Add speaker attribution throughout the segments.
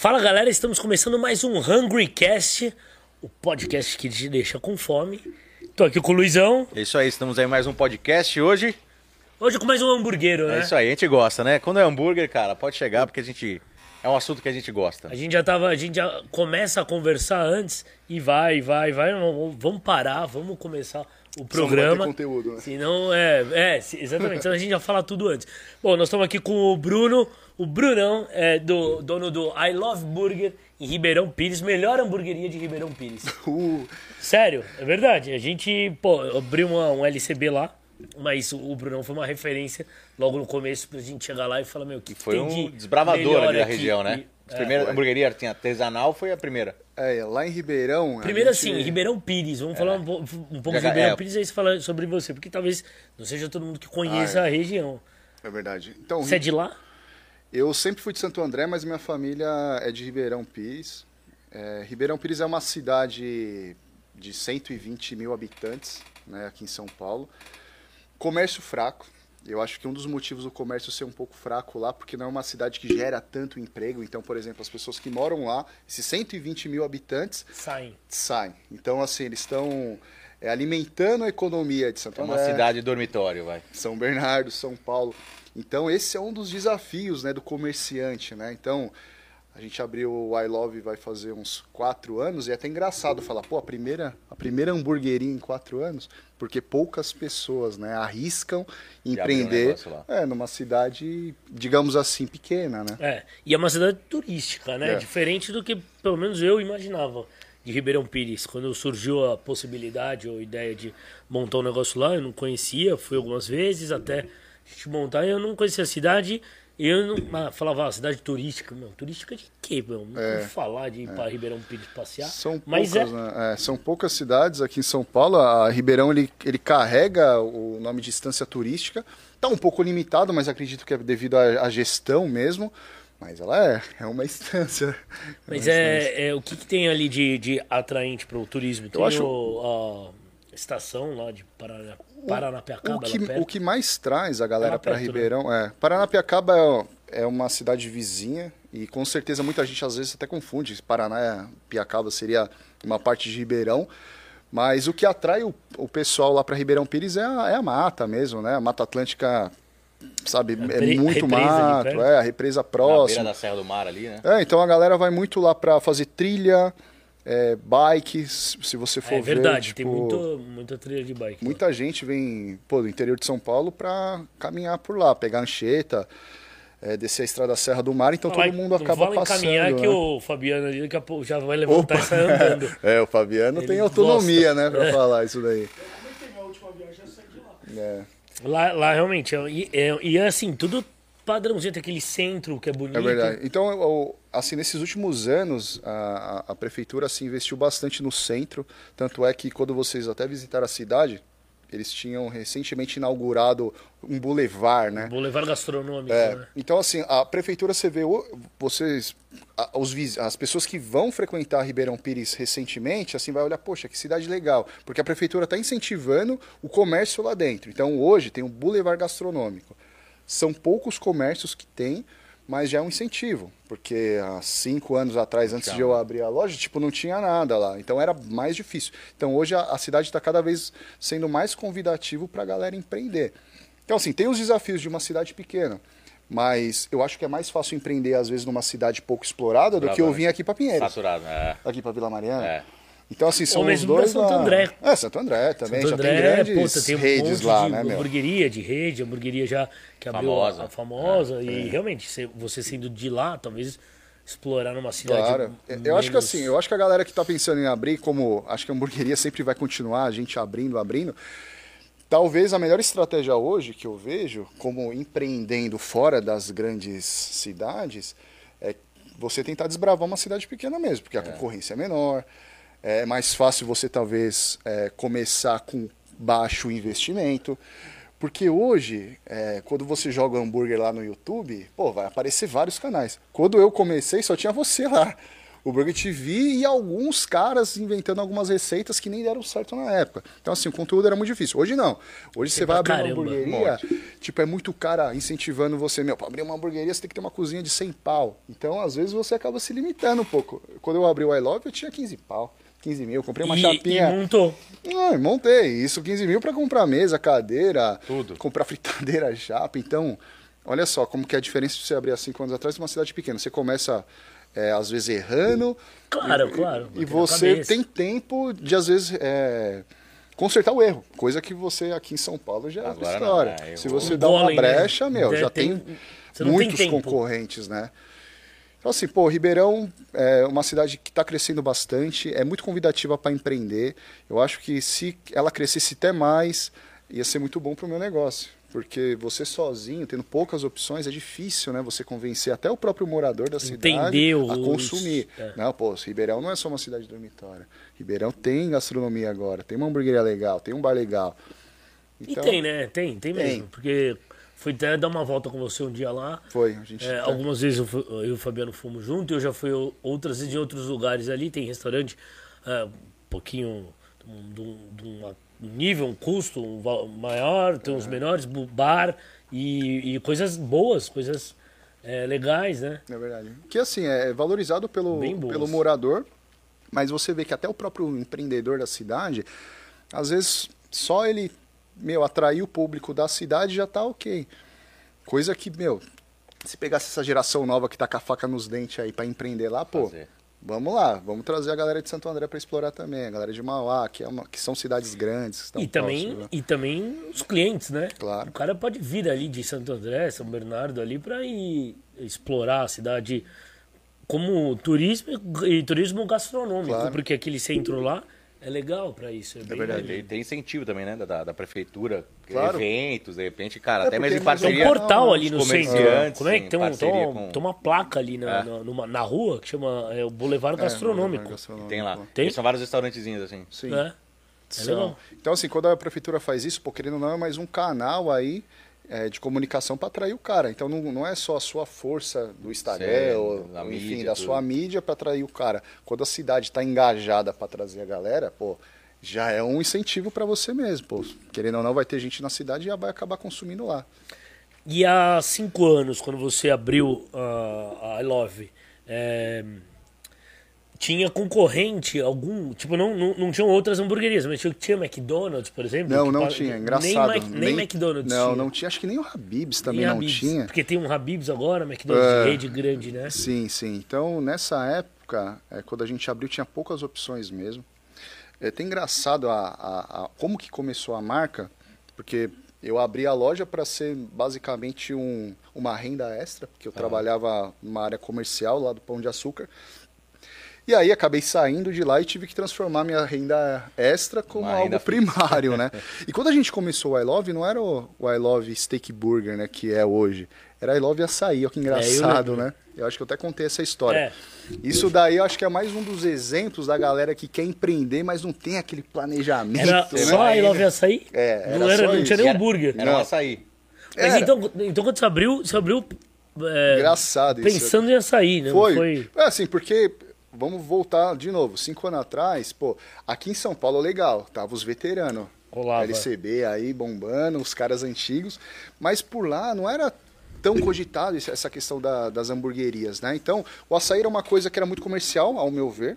Speaker 1: Fala galera, estamos começando mais um Hungry Cast, o podcast que te deixa com fome. Tô aqui com o Luizão,
Speaker 2: É isso aí, estamos aí em mais um podcast hoje.
Speaker 1: hoje com mais um hamburguero, né?
Speaker 2: É isso aí, a gente gosta, né? Quando é hambúrguer, cara, pode chegar porque a gente. É um assunto que a gente gosta.
Speaker 1: A gente já tava, a gente já começa a conversar antes e vai, vai, vai, vamos parar, vamos começar o programa.
Speaker 3: conteúdo, né?
Speaker 1: Senão, é, é, exatamente, senão a gente já fala tudo antes. Bom, nós estamos aqui com o Bruno, o Brunão, é do, dono do I Love Burger em Ribeirão Pires, melhor hamburgueria de Ribeirão Pires.
Speaker 3: Uh,
Speaker 1: Sério, é verdade. A gente, pô, abriu uma- um LCB lá, mas o, o Brunão foi uma referência logo no começo pra gente chegar lá e falar, meu, que
Speaker 2: Foi
Speaker 1: tem
Speaker 2: um
Speaker 1: de
Speaker 2: desbravador ali da região, né?
Speaker 1: E-
Speaker 2: A
Speaker 1: é.
Speaker 2: primeira hamburgueria tinha artesanal foi a primeira.
Speaker 3: é, lá em Ribeirão.
Speaker 1: Primeiro
Speaker 3: gente-
Speaker 1: assim, Ribeirão Pires. Vamos falar um, po- um pouco de Ribeirão
Speaker 2: é.
Speaker 1: Pires e aí você fala sobre você, porque talvez não seja todo mundo que conheça
Speaker 3: Ah,
Speaker 1: a região.
Speaker 3: É verdade. Então,
Speaker 1: Você é de lá?
Speaker 3: eu sempre fui de Santo André, mas minha família é de Ribeirão Pires. É, Ribeirão Pires é uma cidade de 120 mil habitantes, né, aqui em São Paulo. Comércio fraco. Eu acho que um dos motivos do comércio ser um pouco fraco lá, porque não é uma cidade que gera tanto emprego. Então, por exemplo, as pessoas que moram lá, esses 120 mil habitantes,
Speaker 1: Saem.
Speaker 3: saem. Então, assim, eles estão é, alimentando a economia de Santo
Speaker 2: É uma
Speaker 3: André.
Speaker 2: cidade dormitório, vai.
Speaker 3: São Bernardo, São Paulo. Então esse é um dos desafios né, do comerciante, né? Então a gente abriu o I Love vai fazer uns quatro anos e é até engraçado falar, pô, a primeira, a primeira hamburgueria em quatro anos, porque poucas pessoas né, arriscam
Speaker 2: um
Speaker 3: empreender
Speaker 2: lá.
Speaker 3: é, numa cidade, digamos assim, pequena, né?
Speaker 1: É, e é uma cidade turística, né?
Speaker 3: É.
Speaker 1: Diferente do que pelo menos eu imaginava de Ribeirão Pires. Quando surgiu a possibilidade ou ideia de montar um negócio lá, eu não conhecia, fui algumas vezes até a gente montar, eu não conhecia a cidade. Eu não, falava, ah, cidade turística, meu, turística de quê, meu? Não
Speaker 3: É,
Speaker 1: falar de ir para Ribeirão Pires passear.
Speaker 3: São
Speaker 1: mas
Speaker 3: poucas,
Speaker 1: é,
Speaker 3: né? É, são poucas cidades aqui em São Paulo. A Ribeirão ele, ele carrega o nome de instância turística. Está um pouco limitado, mas acredito que é devido à, à gestão mesmo. Mas ela é, é uma instância.
Speaker 1: Mas
Speaker 3: uma instância.
Speaker 1: é, é o que, que tem ali de, de atraente para o turismo? Tem
Speaker 3: acho-
Speaker 1: o- a estação lá de Paraná, Paranapiacaba,
Speaker 3: o que,
Speaker 1: lá perto.
Speaker 3: o que mais traz a galera
Speaker 1: lá
Speaker 3: para
Speaker 1: né?
Speaker 3: Ribeirão é. Paranapiacaba é, é uma cidade vizinha e com certeza muita gente às vezes até confunde. Paraná, Piacaba seria uma parte de Ribeirão. Mas o que atrai o, o pessoal lá para Ribeirão Pires é a, é a mata mesmo, né? A Mata Atlântica, sabe, é,
Speaker 1: pre-
Speaker 3: muito mato, é, a represa
Speaker 2: Na beira
Speaker 3: próxima.
Speaker 2: da Serra do Mar ali, né?
Speaker 3: É, então a galera vai muito lá para fazer trilha, é, bike, se você for
Speaker 1: É
Speaker 3: ver.
Speaker 1: verdade, tem
Speaker 3: tipo,
Speaker 1: muito, muita trilha de bike. lá.
Speaker 3: Muita gente vem pô, do interior de São Paulo para caminhar por lá, pegar ancheta, é, descer a estrada da Serra do Mar, então
Speaker 1: Fala-
Speaker 3: todo mundo
Speaker 1: não
Speaker 3: acaba
Speaker 1: fala em
Speaker 3: passando.
Speaker 1: caminhar que
Speaker 3: né?
Speaker 1: o Fabiano ali daqui a pouco já vai levantar
Speaker 3: Opa.
Speaker 1: e sair andando.
Speaker 3: É, o Fabiano
Speaker 1: Ele
Speaker 3: tem autonomia,
Speaker 1: gosta.
Speaker 3: né, pra falar isso daí.
Speaker 4: minha última viagem, eu saí de lá.
Speaker 3: É,
Speaker 1: Lá, lá realmente, é, e, é, e é assim, tudo padrãozinho, tem aquele centro que é bonito.
Speaker 3: é verdade. Então, o- assim, nesses últimos anos, a, a- prefeitura assim, investiu bastante no centro, tanto é que quando vocês até visitaram a cidade, eles tinham recentemente inaugurado um bulevar, né?
Speaker 1: Boulevard gastronômico,
Speaker 3: É,
Speaker 1: né?
Speaker 3: então, assim, a prefeitura, você vê, vocês, os, as pessoas que vão frequentar Ribeirão Pires recentemente, assim, vai olhar, poxa, que cidade legal, porque a prefeitura está incentivando o comércio lá dentro. Então, hoje tem um boulevard gastronômico. São poucos comércios que tem, mas já é um incentivo, porque há cinco anos atrás, antes de eu abrir a loja, tipo, não tinha nada lá, então era mais difícil. Então, hoje a, a cidade está cada vez sendo mais convidativo para a galera empreender. Então, assim, tem os desafios de uma cidade pequena, mas eu acho que é mais fácil empreender, às vezes, numa cidade pouco explorada do que eu vir
Speaker 2: né?
Speaker 3: aqui para Pinheiros,
Speaker 2: Saturado, é.
Speaker 3: aqui para Vila Mariana.
Speaker 2: É.
Speaker 3: Então, assim, são
Speaker 1: Ou
Speaker 3: os
Speaker 1: mesmo pra
Speaker 3: dois
Speaker 1: Santo
Speaker 3: lá.
Speaker 1: André.
Speaker 3: É, Santo André também,
Speaker 1: Santo
Speaker 3: já
Speaker 1: André,
Speaker 3: tem grandes
Speaker 1: puta, tem um
Speaker 3: redes
Speaker 1: monte
Speaker 3: lá,
Speaker 1: de
Speaker 3: né, meu?
Speaker 1: hamburgueria de rede, hamburgueria já que abriu
Speaker 2: Famosa.
Speaker 1: a, a famosa.
Speaker 3: É.
Speaker 1: E realmente, se- você sendo de lá, talvez explorar numa cidade.
Speaker 3: Claro. Eu acho que
Speaker 1: menos-
Speaker 3: assim, eu acho que a galera que tá pensando em abrir, como acho que a hamburgueria sempre vai continuar, a gente abrindo, abrindo. Talvez a melhor estratégia hoje que eu vejo, como empreendendo fora das grandes cidades, é você tentar desbravar uma cidade pequena mesmo, porque a concorrência é menor, é mais fácil você talvez é, começar com baixo investimento. Porque hoje, é, quando você joga hambúrguer lá no YouTube, pô, vai aparecer vários canais. Quando eu comecei, só tinha você lá. o Burger TV e alguns caras inventando algumas receitas que nem deram certo na época. Então, assim, o conteúdo era muito difícil. Hoje não. Hoje você vai abrir uma
Speaker 1: caramba.
Speaker 3: hamburgueria, tipo, é muito cara incentivando você, meu, pra abrir uma hamburgueria você tem que ter uma cozinha de 100 pau. Então, às vezes, você acaba se limitando um pouco. Quando eu abri o I Love, eu tinha 15 pau. 15 mil, comprei uma
Speaker 1: e,
Speaker 3: chapinha.
Speaker 1: e montou.
Speaker 3: Não, eu montei. Isso 15 mil para comprar mesa, cadeira,
Speaker 2: Tudo.
Speaker 3: comprar fritadeira, chapa. Então, olha só como que é a diferença de você abrir há cinco anos atrás de uma cidade pequena. Você começa, é, às vezes, errando.
Speaker 1: Claro,
Speaker 3: e,
Speaker 1: claro,
Speaker 3: E você tem tempo de, às vezes, é, consertar o erro. Coisa que você aqui em São Paulo já é
Speaker 2: Agora não,
Speaker 3: história.
Speaker 2: é,
Speaker 3: Se você dá uma brecha, meu,
Speaker 1: É,
Speaker 3: já
Speaker 1: tem-
Speaker 3: tem,
Speaker 1: não tem
Speaker 3: muitos
Speaker 1: tempo.
Speaker 3: concorrentes, né? Então, assim, pô, Ribeirão é uma cidade que está crescendo bastante, é muito convidativa para empreender. Eu acho que se ela crescesse até mais, ia ser muito bom para o meu negócio. Porque você sozinho, tendo poucas opções, é difícil, né? Você convencer até o próprio morador da cidade
Speaker 1: Entender
Speaker 3: a consumir.
Speaker 1: é.
Speaker 3: Não, pô, Ribeirão não é só uma cidade dormitória. Ribeirão tem gastronomia agora, tem uma hamburgueria legal, tem um bar legal. Então,
Speaker 1: E tem, né? Tem, tem mesmo.
Speaker 3: Tem.
Speaker 1: Porque fui até dar uma volta com você um dia lá.
Speaker 3: Foi, a gente.
Speaker 1: É,
Speaker 3: tá-
Speaker 1: algumas vezes eu, fu- eu e o Fabiano fomos juntos, eu já fui outras vezes em outros lugares ali, tem restaurante é, um pouquinho de um, nível, um custo maior, tem uns
Speaker 3: É.
Speaker 1: menores, bar e, e coisas boas, coisas é, legais, né?
Speaker 3: É verdade. Que assim, é valorizado pelo, pelo morador, mas você vê que até o próprio empreendedor da cidade, às vezes só ele, meu, atrair o público da cidade já tá ok. Coisa que, meu, se pegasse essa geração nova que tá com a faca nos dentes aí pra empreender lá, pô,
Speaker 2: Fazer.
Speaker 3: vamos lá, vamos trazer a galera de Santo André pra explorar também, a galera de Mauá, que, é uma, que são cidades grandes.
Speaker 1: E também,
Speaker 3: né?
Speaker 1: e também os clientes, né?
Speaker 3: Claro.
Speaker 1: O cara pode vir ali de Santo André, São Bernardo ali para ir explorar a cidade como turismo e turismo gastronômico,
Speaker 3: Claro.
Speaker 1: porque aquele centro lá é legal para isso. É, bem
Speaker 3: verdade.
Speaker 2: Tem, tem incentivo também, né? Da, da prefeitura,
Speaker 3: Claro.
Speaker 2: eventos, de repente, cara,
Speaker 3: É,
Speaker 2: até mesmo em
Speaker 3: porque é mais
Speaker 1: Tem um
Speaker 2: parceria.
Speaker 1: portal ali no centro.
Speaker 2: comerciantes,
Speaker 1: Como é que
Speaker 2: em
Speaker 1: tem, um, tem,
Speaker 2: parceria
Speaker 1: uma,
Speaker 2: com-
Speaker 1: tem uma placa ali na,
Speaker 2: É.
Speaker 1: na, numa- na rua que chama é, o Boulevard
Speaker 3: É,
Speaker 1: Gastronômico.
Speaker 3: gastronômico.
Speaker 2: Tem lá.
Speaker 1: Tem?
Speaker 2: São vários restaurantezinhos assim.
Speaker 3: Sim.
Speaker 1: É legal.
Speaker 3: Então, assim, quando a prefeitura faz isso, pô, querendo ou não, é mais um canal aí é, de comunicação para atrair o cara. Então, não, não é só a sua força do Instagram,
Speaker 2: Sim,
Speaker 3: ou,
Speaker 2: da
Speaker 3: enfim,
Speaker 2: mídia,
Speaker 3: da
Speaker 2: tudo.
Speaker 3: sua mídia para atrair o cara. Quando a cidade está engajada para trazer a galera, pô, já é um incentivo para você mesmo. Pô, querendo ou não, vai ter gente na cidade e já vai acabar consumindo lá.
Speaker 1: E há cinco anos, quando você abriu a a I Love, é, tinha concorrente algum? Tipo, não, não, não tinham outras hamburguerias, mas tinha, tinha McDonald's, por exemplo?
Speaker 3: Não, não tinha.
Speaker 1: Nem,
Speaker 3: Engraçado.
Speaker 1: Mac- nem, McDonald's
Speaker 3: Não,
Speaker 1: tinha.
Speaker 3: não tinha. Acho que nem o Habib's também
Speaker 1: Nem
Speaker 3: não
Speaker 1: Habib's,
Speaker 3: tinha.
Speaker 1: Porque tem um Habib's agora, McDonald's de rede grande, né?
Speaker 3: Sim, sim. Então, nessa época, é, quando a gente abriu, tinha poucas opções mesmo. É até engraçado a, a- a- como que começou a marca, porque eu abri a loja para ser basicamente um, uma renda extra, porque eu trabalhava numa área comercial lá do Pão de Açúcar. E aí acabei saindo de lá e tive que transformar minha renda extra como
Speaker 2: Uma
Speaker 3: algo primário, né? E quando a gente começou o I Love, não era o, o I Love Steak Burger, né, que é hoje. Era I Love Açaí, olha que engraçado,
Speaker 1: lembro.
Speaker 3: né? Eu acho que eu até contei essa história.
Speaker 1: É.
Speaker 3: Isso daí eu acho que é mais um dos exemplos da galera que quer empreender, mas não tem aquele planejamento.
Speaker 1: Era
Speaker 3: né?
Speaker 1: só a I Love Açaí?
Speaker 3: É,
Speaker 1: não,
Speaker 3: era
Speaker 1: era,
Speaker 3: só
Speaker 1: não tinha nem
Speaker 2: Era-
Speaker 1: hambúrguer.
Speaker 2: Era um
Speaker 3: Não.
Speaker 2: açaí.
Speaker 1: Mas
Speaker 3: Era.
Speaker 1: então, então quando você abriu, você abriu é,
Speaker 3: Engraçado isso.
Speaker 1: pensando em açaí, né? Não
Speaker 3: Foi.
Speaker 1: foi...
Speaker 3: É assim, porque vamos voltar de novo. Cinco anos atrás, pô, aqui em São Paulo legal, tava os veteranos.
Speaker 1: Rolava.
Speaker 3: LCB aí bombando, os caras antigos. Mas por lá não era tão cogitado essa questão da- das hamburguerias, né? Então, o açaí era uma coisa que era muito comercial, ao meu ver,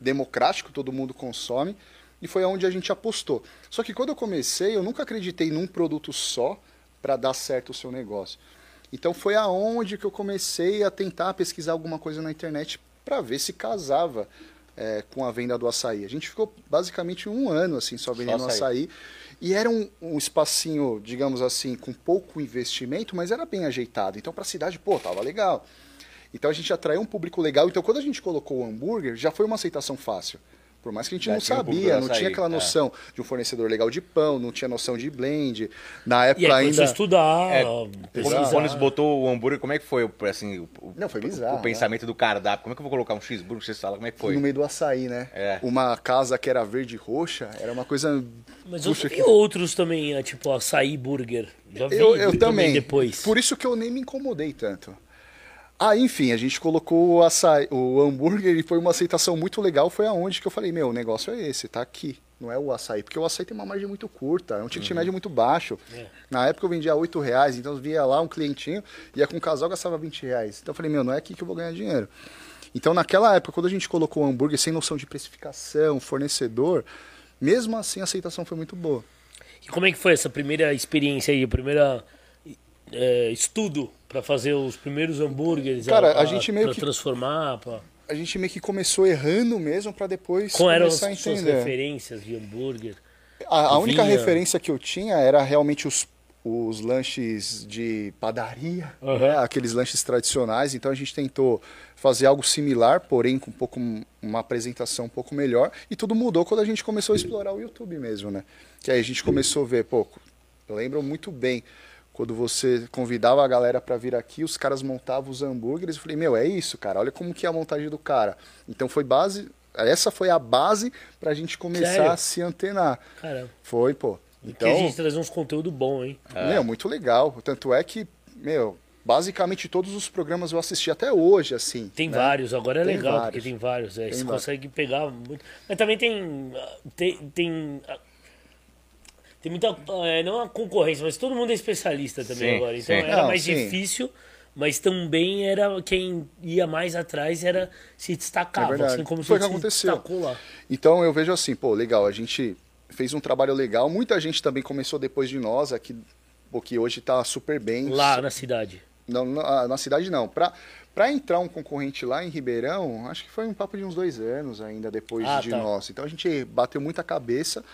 Speaker 3: democrático, todo mundo consome, e foi aonde a gente apostou. Só que quando eu comecei, eu nunca acreditei num produto só para dar certo o seu negócio. Então foi aonde que eu comecei a tentar pesquisar alguma coisa na internet para ver se casava é, com a venda do açaí. A gente ficou basicamente um ano assim só vendendo
Speaker 2: açaí.
Speaker 3: açaí. E era um, um espacinho, digamos assim, com pouco investimento, mas era bem ajeitado. Então para a cidade, pô, tava legal. Então a gente atraiu um público legal. Então quando a gente colocou o hambúrguer, já foi uma aceitação fácil. Por mais que a gente
Speaker 2: Já
Speaker 3: não sabia, não tinha aquela
Speaker 2: é.
Speaker 3: noção de um fornecedor legal de pão, não tinha noção de blend. Na época
Speaker 1: E aí
Speaker 3: ainda.
Speaker 1: estudar,
Speaker 2: É,
Speaker 1: pesquisar.
Speaker 2: Quando, você botou o hambúrguer, como é que foi o- assim, o,
Speaker 3: Não, foi bizarro,
Speaker 2: o pensamento do cardápio? Como é que eu vou colocar um cheeseburger, um x-salada? Como é que foi?
Speaker 3: no meio do açaí, né?
Speaker 2: É.
Speaker 3: Uma casa que era verde e roxa, era uma coisa.
Speaker 1: Mas eu
Speaker 3: Puxa,
Speaker 1: vi
Speaker 3: que-
Speaker 1: outros também, é, tipo açaí burger. Já vi
Speaker 3: eu, eu também.
Speaker 1: depois.
Speaker 3: Por isso que eu nem me incomodei tanto. Ah, enfim, a gente colocou o açaí, o hambúrguer e foi uma aceitação muito legal. Foi aonde que eu falei, meu, o negócio é esse, tá aqui. Não é o açaí, porque o açaí tem uma margem muito curta, é um ticket médio muito baixo.
Speaker 1: É.
Speaker 3: Na época eu vendia 8 reais, então via lá um clientinho, ia com um casal, gastava 20 reais. Então eu falei, meu, não é aqui que eu vou ganhar dinheiro. Então naquela época, quando a gente colocou o hambúrguer sem noção de precificação, fornecedor, mesmo assim a aceitação foi muito boa.
Speaker 1: E como é que foi essa primeira experiência aí, o primeiro é, estudo para fazer os primeiros hambúrgueres?
Speaker 3: Cara, a
Speaker 1: pra-
Speaker 3: gente meio
Speaker 1: pra
Speaker 3: que-
Speaker 1: transformar, pra...
Speaker 3: A gente meio que começou errando mesmo para depois
Speaker 1: Qual eram as
Speaker 3: começar a
Speaker 1: suas referências de hambúrguer?
Speaker 3: A, a única referência que eu tinha era realmente os, os lanches de padaria,
Speaker 1: Aham.
Speaker 3: né? aqueles lanches tradicionais. Então a gente tentou fazer algo similar, porém com um pouco uma apresentação um pouco melhor. E tudo mudou quando a gente começou a explorar o YouTube mesmo, né? Que aí a gente começou a ver, pô, eu lembro muito bem quando você convidava a galera para vir aqui, os caras montavam os hambúrgueres. Eu falei, meu, é isso, cara. Olha como que é a montagem do cara. Então foi base, essa foi a base pra gente começar
Speaker 1: Sério?
Speaker 3: a se antenar.
Speaker 1: Caramba.
Speaker 3: Foi, pô.
Speaker 1: Porque
Speaker 3: Então,
Speaker 1: a gente trazer uns conteúdo bom, hein?
Speaker 3: meu, muito legal. Tanto é que, meu, basicamente todos os programas eu assisti até hoje, assim.
Speaker 1: Tem
Speaker 3: né?
Speaker 1: vários, agora é
Speaker 3: Tem
Speaker 1: legal,
Speaker 3: vários.
Speaker 1: porque tem vários. É,
Speaker 3: Tem
Speaker 1: você
Speaker 3: vários.
Speaker 1: consegue pegar muito. Mas também tem. Tem. tem tem muita. é, não a concorrência, mas todo mundo é especialista também
Speaker 2: Sim,
Speaker 1: agora. Então
Speaker 2: sim.
Speaker 1: era
Speaker 3: Não,
Speaker 1: mais
Speaker 3: sim.
Speaker 1: difícil, mas também era quem ia mais atrás era se destacava.
Speaker 3: É
Speaker 1: assim como
Speaker 3: Foi o que aconteceu. Então eu vejo assim, pô, legal, a gente fez um trabalho legal. Muita gente também começou depois de nós aqui, pô, que hoje tá super bem.
Speaker 1: Lá na cidade.
Speaker 3: Não, na, na cidade não. Pra, pra entrar um concorrente lá em Ribeirão, acho que foi um papo de uns dois anos ainda depois
Speaker 1: Ah,
Speaker 3: de
Speaker 1: tá.
Speaker 3: nós. Então a gente bateu muita cabeça.